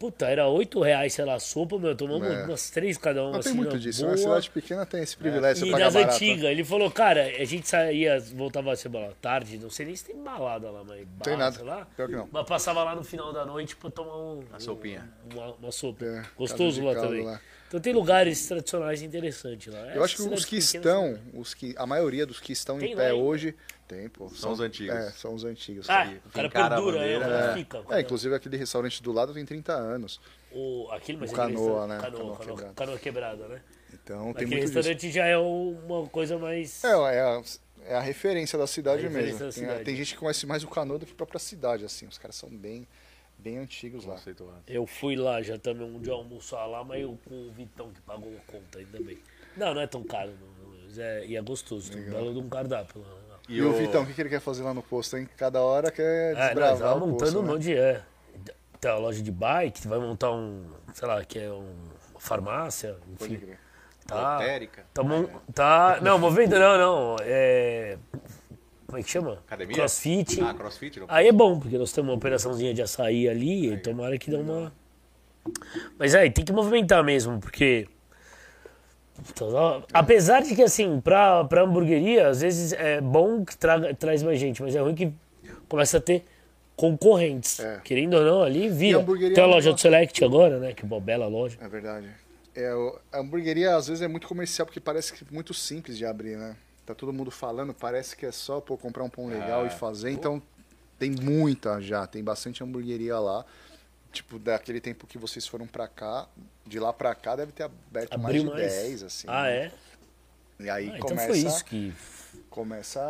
Speaker 1: Puta, era 8 reais, sei lá, sopa, meu. Tomamos
Speaker 3: É.
Speaker 1: umas três cada uma.
Speaker 3: Não tem
Speaker 1: assim,
Speaker 3: muito
Speaker 1: na
Speaker 3: disso.
Speaker 1: boa.
Speaker 3: Uma cidade pequena tem esse privilégio.
Speaker 1: E
Speaker 3: Você paga
Speaker 1: das
Speaker 3: barato.
Speaker 1: antigas. Ele falou, cara, a gente saía, voltava, sei lá, tarde, não sei nem se tem balada lá, mas bar,
Speaker 3: Tem nada.
Speaker 1: sei lá.
Speaker 3: Pior que não.
Speaker 1: Mas passava lá no final da noite pra tomar um,
Speaker 2: Uma sopinha.
Speaker 1: uma, uma sopa.
Speaker 3: É,
Speaker 1: Gostoso lá também.
Speaker 3: lá.
Speaker 1: Então tem lugares tradicionais interessantes lá.
Speaker 3: Eu acho que os que estão, os que, a maioria dos que estão
Speaker 1: Tem
Speaker 3: em pé hoje, tem, pô.
Speaker 2: São os antigos.
Speaker 3: É, são os antigos.
Speaker 1: Ah,
Speaker 3: cara.
Speaker 1: o cara perdura, é, o
Speaker 2: bandeira,
Speaker 1: cara
Speaker 3: É.
Speaker 1: fica.
Speaker 3: É, inclusive aquele restaurante do lado tem 30 anos.
Speaker 1: O, aquele, mas
Speaker 3: O
Speaker 1: aquele
Speaker 3: Canoa, né?
Speaker 1: Canoa,
Speaker 3: Canoa
Speaker 1: canoa,
Speaker 3: quebrada.
Speaker 1: canoa quebrada, né?
Speaker 3: Então tem
Speaker 1: Aquele
Speaker 3: muito disso.
Speaker 1: restaurante já é uma coisa mais.
Speaker 3: É, é a, é a referência da cidade
Speaker 1: A referência
Speaker 3: mesmo.
Speaker 1: da
Speaker 3: Tem,
Speaker 1: cidade.
Speaker 3: tem gente que conhece mais o Canoa do que a própria cidade, assim. Os caras são bem, bem antigos lá.
Speaker 1: Eu fui lá já também um dia almoçar lá, mas eu com o Vitão que pagou a conta ainda bem. Não, não é tão caro, não, mas é, e é gostoso. Tem um belo de um cardápio lá. né?
Speaker 3: E, o Vitão, o que, que ele quer fazer lá no posto, hein? Cada hora quer
Speaker 1: É, não,
Speaker 3: desbravar
Speaker 1: tava
Speaker 3: o
Speaker 1: montando
Speaker 3: posto,
Speaker 1: um
Speaker 3: né?
Speaker 1: monte de. É, tem a loja de bike, vai montar um, sei lá, que é um, uma farmácia, enfim. Tá,
Speaker 2: Lotérica.
Speaker 1: tá, mon- tá, não, movendo não, não, é, como é que chama?
Speaker 2: Academia?
Speaker 1: Crossfit.
Speaker 2: Ah, crossfit? Não.
Speaker 1: Aí é bom, porque nós temos uma operaçãozinha de açaí ali, e tomara que dê uma. Mas aí, tem que movimentar mesmo, porque. Apesar de que, assim, pra, pra hamburgueria, às vezes é bom que traga, traz mais gente, mas é ruim que começa a ter concorrentes.
Speaker 3: É.
Speaker 1: Querendo ou não, ali vira. Tem a
Speaker 3: é
Speaker 1: loja do Select agora, né? Que é uma bela loja.
Speaker 3: É verdade. É, a hamburgueria às vezes é muito comercial porque parece que é muito simples de abrir, né? Tá todo mundo falando, parece que é só pô, comprar um pão legal
Speaker 2: Ah,
Speaker 3: e fazer. Então tem muita já, tem bastante hamburgueria lá. tipo, daquele tempo que vocês foram pra cá, de lá pra cá deve ter aberto mais de
Speaker 1: mais.
Speaker 3: 10, assim.
Speaker 1: Ah,
Speaker 3: né?
Speaker 1: é?
Speaker 3: E aí
Speaker 1: Ah, então
Speaker 3: começa,
Speaker 1: foi isso que.
Speaker 3: começa,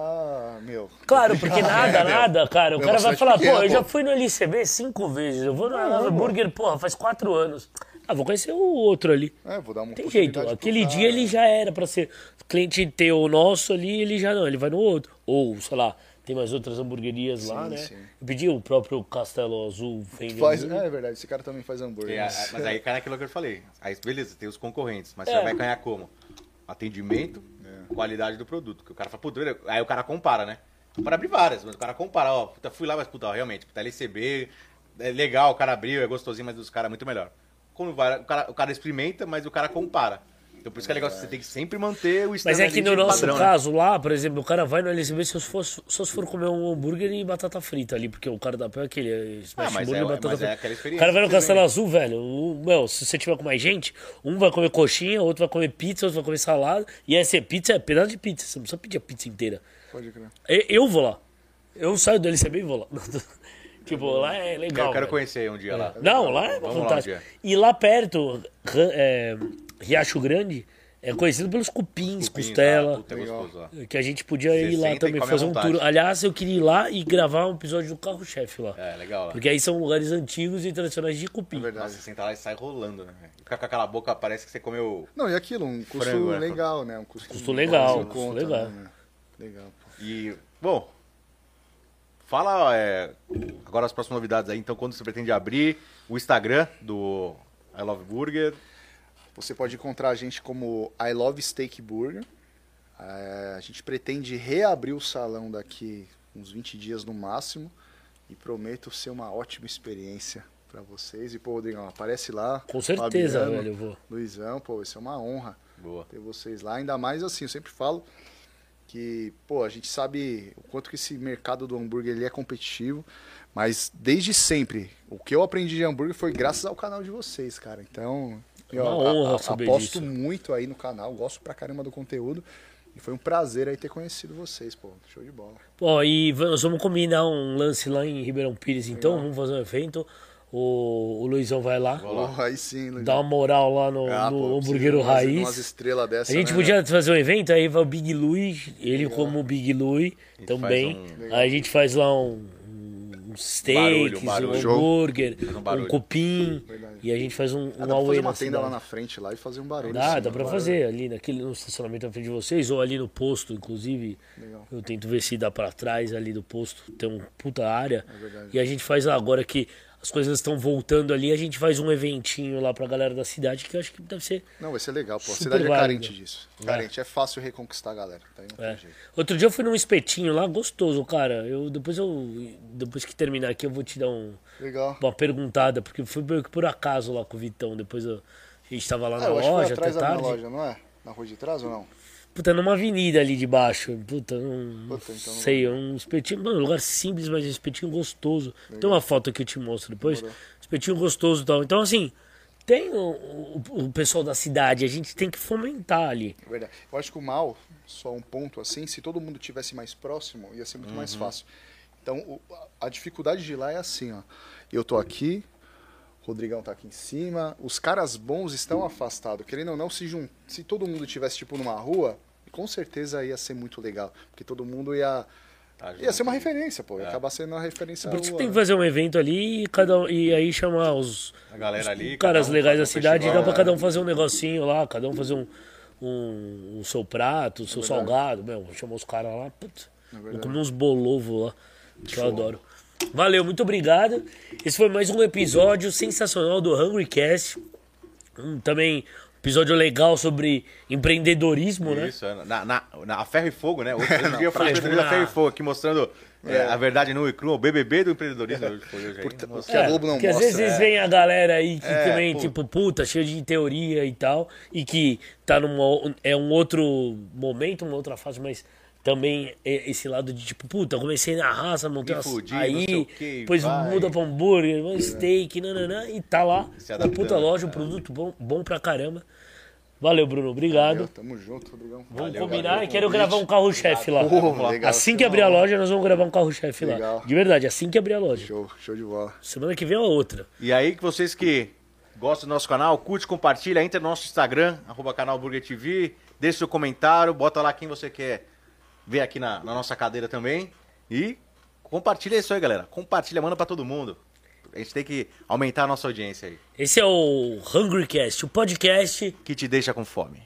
Speaker 3: meu...
Speaker 1: Claro, porque nada,
Speaker 3: É,
Speaker 1: nada, cara. O
Speaker 3: Meu,
Speaker 1: cara vai falar,
Speaker 3: pequeno,
Speaker 1: pô, eu
Speaker 3: pô.
Speaker 1: já fui no LCB cinco vezes, eu vou no Lava Burger, porra, faz quatro anos. Ah, vou conhecer o outro ali.
Speaker 3: É, vou dar uma
Speaker 1: Tem jeito, aquele
Speaker 3: cara.
Speaker 1: dia ele já era pra ser cliente teu nosso ali, ele já não, ele vai no outro. Ou, sei lá, tem mais outras hamburguerias lá,
Speaker 3: Sim,
Speaker 1: né?
Speaker 3: sim.
Speaker 1: Eu pedi o próprio Castelo Azul vende
Speaker 3: Faz,
Speaker 1: hambúrguer.
Speaker 3: é verdade, esse cara também faz hambúrguer.
Speaker 2: A- mas aí cai naquilo que eu falei. Aí, beleza, tem os concorrentes, mas
Speaker 1: É.
Speaker 2: você vai ganhar como? Atendimento, qualidade do produto. Que o cara fala, puta, aí o cara compara, né? Para abrir várias, mas o cara compara, ó, puta, fui lá, mas puta, ó, realmente, puta, LCB, é legal, o cara abriu, é gostosinho, mas os caras é muito melhor. Quando vai, o cara, o cara experimenta, mas o cara compara. Então por isso que é legal, você tem que sempre manter o
Speaker 1: Mas é que no nosso
Speaker 2: padrão, né?
Speaker 1: caso lá, por exemplo, o cara vai no LCB só se for, se for comer um hambúrguer e batata frita ali, porque o cara da pé é aquele é smash
Speaker 2: Ah, mas
Speaker 1: burger
Speaker 2: é-
Speaker 1: e batata
Speaker 2: mas é
Speaker 1: frita.
Speaker 2: aquela
Speaker 1: o
Speaker 2: experiência
Speaker 1: cara vai no
Speaker 2: também.
Speaker 1: Castelo Azul, velho. O, meu, se você tiver com mais gente, um vai comer coxinha, outro vai comer pizza, outro vai comer salada. E essa é pizza, é pedaço de pizza. Você não precisa pedir a pizza inteira.
Speaker 3: Pode crer.
Speaker 1: Eu, eu vou lá. Eu saio do LCB e vou lá. tipo, lá é legal.
Speaker 2: Eu quero
Speaker 1: velho.
Speaker 2: conhecer um dia lá.
Speaker 1: Não, lá é
Speaker 2: Vamos lá um
Speaker 1: fantástico. e lá perto, é, Riacho Grande, é conhecido pelos cupins,
Speaker 2: Cupins,
Speaker 1: costela.
Speaker 2: ah, é ó.
Speaker 1: Que a gente podia ir lá também, fazer um tour. Aliás, eu queria ir lá e gravar um episódio do carro-chefe lá.
Speaker 2: É, legal lá.
Speaker 1: Porque aí são lugares antigos e tradicionais de cupim.
Speaker 3: É verdade.
Speaker 2: Você senta lá e sai rolando, né? Fica com aquela boca, parece que você comeu.
Speaker 3: Não, e aquilo, um custo
Speaker 2: Frango, né?
Speaker 3: legal, né? Um custo,
Speaker 1: Custo legal,
Speaker 3: Brasil
Speaker 1: custo legal.
Speaker 3: né? Legal, pô.
Speaker 2: E, bom, fala é, agora as próximas novidades aí. Então, quando você pretende abrir o Instagram do I Love Burger.
Speaker 3: Você pode encontrar a gente como I Love Steak Burger. É, a gente pretende reabrir o salão daqui uns 20 dias no máximo. E prometo ser uma ótima experiência para vocês. E, pô, Rodrigão, aparece lá.
Speaker 1: Com certeza,
Speaker 3: Fabiano,
Speaker 1: velho, eu vou.
Speaker 3: Luizão, pô, isso é uma honra
Speaker 2: Boa.
Speaker 3: ter vocês lá. Ainda mais assim, eu sempre falo que, pô, a gente sabe o quanto que esse mercado do hambúrguer ele é competitivo, mas desde sempre, o que eu aprendi de hambúrguer foi graças ao canal de vocês, cara. Então,
Speaker 1: É uma honra saber
Speaker 3: aposto
Speaker 1: disso.
Speaker 3: muito aí no canal, gosto pra caramba do conteúdo. E foi um prazer aí ter conhecido vocês, pô. Show de bola.
Speaker 1: Ó, e nós vamos combinar um lance lá em Ribeirão Pires, então. Vamos fazer um evento. O, o Luizão vai lá,
Speaker 3: Pô, aí sim, Luiz.
Speaker 1: dá uma moral lá no,
Speaker 3: Ah,
Speaker 1: no
Speaker 3: pô, de
Speaker 1: raiz.
Speaker 3: Umas estrelas dessa,
Speaker 1: A gente
Speaker 3: né,
Speaker 1: podia fazer um evento, aí vai o Big Louie, ele como Big Louie também.
Speaker 2: faz
Speaker 3: um-
Speaker 1: Aí a gente faz lá um, um steak,
Speaker 2: barulho, um barulho.
Speaker 1: um hambúrguer,
Speaker 2: um
Speaker 1: um, cupim.
Speaker 3: Verdade.
Speaker 1: E a gente faz um,
Speaker 3: Ah,
Speaker 1: um
Speaker 3: dá pra
Speaker 1: auê
Speaker 3: fazer
Speaker 1: na
Speaker 3: uma tenda lá na frente lá e fazer um barulho.
Speaker 1: Dá,
Speaker 3: assim,
Speaker 1: dá
Speaker 3: um
Speaker 1: pra
Speaker 3: barulho.
Speaker 1: fazer ali naquele, no estacionamento na frente de vocês, ou ali no posto, inclusive.
Speaker 3: Legal.
Speaker 1: Eu tento ver se dá pra trás ali do posto, tem uma puta área.
Speaker 3: É.
Speaker 1: E a gente faz lá, agora que as coisas estão voltando ali, a gente faz um eventinho lá pra galera da cidade, que eu acho que deve ser
Speaker 3: Não, vai ser legal, pô. A cidade é carente disso. Carente, é fácil reconquistar a galera. Tá
Speaker 1: É. Outro dia eu fui num espetinho lá, gostoso, cara. Eu depois eu depois que terminar aqui eu vou te dar um,
Speaker 3: Legal.
Speaker 1: uma perguntada, porque foi meio que por acaso lá com o Vitão. Depois eu- a gente tava lá
Speaker 3: Ah,
Speaker 1: na loja até tarde.
Speaker 3: loja, não é? Na rua de trás ou não?
Speaker 1: Puta, numa avenida ali de baixo. Puta, não,
Speaker 3: Puta, então não
Speaker 1: sei, um espetinho, mano, um lugar simples, mas um espetinho gostoso. Tem uma foto que eu te mostro depois.
Speaker 3: Demorou.
Speaker 1: Espetinho gostoso e tal. Então assim, tem o, o- o pessoal da cidade, a gente tem que fomentar ali.
Speaker 3: É verdade. Eu acho que o mal, só um ponto assim, se todo mundo tivesse mais próximo, ia ser muito
Speaker 1: Uhum.
Speaker 3: mais fácil. Então, o- a- dificuldade de lá é assim, ó. Eu tô aqui, o Rodrigão tá aqui em cima, os caras bons estão afastados. Querendo ou não, se, jun... se todo mundo tivesse, tipo, numa rua, com certeza ia ser muito legal. Porque todo mundo ia...
Speaker 2: Tá
Speaker 3: Ia ser uma referência, pô. Ia
Speaker 2: É.
Speaker 3: acabar sendo uma referência
Speaker 1: Por isso tem que
Speaker 3: né?
Speaker 1: fazer um evento ali e, cada, um- e aí chamar os,
Speaker 2: A galera ali.
Speaker 1: os caras
Speaker 2: cada um
Speaker 1: legais da cidade e dá
Speaker 2: festival,
Speaker 1: pra
Speaker 2: né?
Speaker 1: cada um fazer um negocinho lá, cada um fazer um, um, um seu prato, o seu
Speaker 3: verdade.
Speaker 1: salgado, meu, chamar os caras lá, putz,
Speaker 3: É
Speaker 1: comer uns bolovos lá, que eu adoro. Valeu, muito obrigado. Esse foi mais um episódio sensacional do Hungry Cast. Um, também episódio legal sobre empreendedorismo, né?
Speaker 2: Isso, é, na, na, na a Ferro e Fogo, né? Em dia eu falei
Speaker 1: prática.
Speaker 2: a Ferro e Fogo aqui mostrando é, a verdade nua e crua, o BBB do empreendedorismo. Hoje aí.
Speaker 3: Que a Globo não
Speaker 1: porque às
Speaker 3: mostra,
Speaker 1: vezes
Speaker 3: é.
Speaker 1: vem a galera aí que
Speaker 2: É,
Speaker 1: também,
Speaker 2: pô.
Speaker 1: tipo, puta, cheio de teoria e tal, e que tá num é um outro momento, uma outra fase, mas também é esse lado de tipo, puta, comecei na raça, montei
Speaker 2: Me
Speaker 1: umas-
Speaker 2: fudi, não sei
Speaker 1: aí, depois
Speaker 2: vai.
Speaker 1: muda pra hambúrguer, um steak, nananã, e tá lá,
Speaker 2: adaptando,
Speaker 1: puta loja, um produto bom, bom pra caramba. Valeu, Bruno. Obrigado.
Speaker 3: Valeu, tamo junto, Rodrigão.
Speaker 1: Vamos
Speaker 2: Valeu,
Speaker 1: combinar
Speaker 2: valeu
Speaker 1: e quero gravar um carro-chefe lá.
Speaker 3: Legal,
Speaker 1: assim que abrir a loja, nós vamos gravar um carro-chefe lá. De verdade, assim que abrir a loja.
Speaker 3: Show, show de bola.
Speaker 1: Semana que vem é outra.
Speaker 2: E aí, que vocês que gostam do nosso canal, curte, compartilha, entra no nosso Instagram, arroba canal Burger TV, deixa seu comentário, bota lá quem você quer ver aqui na, na nossa cadeira também. E compartilha isso aí, galera. Compartilha, manda pra todo mundo. A gente tem que aumentar a nossa audiência aí,
Speaker 1: Esse é o HungryCast, o podcast
Speaker 2: que te deixa com fome.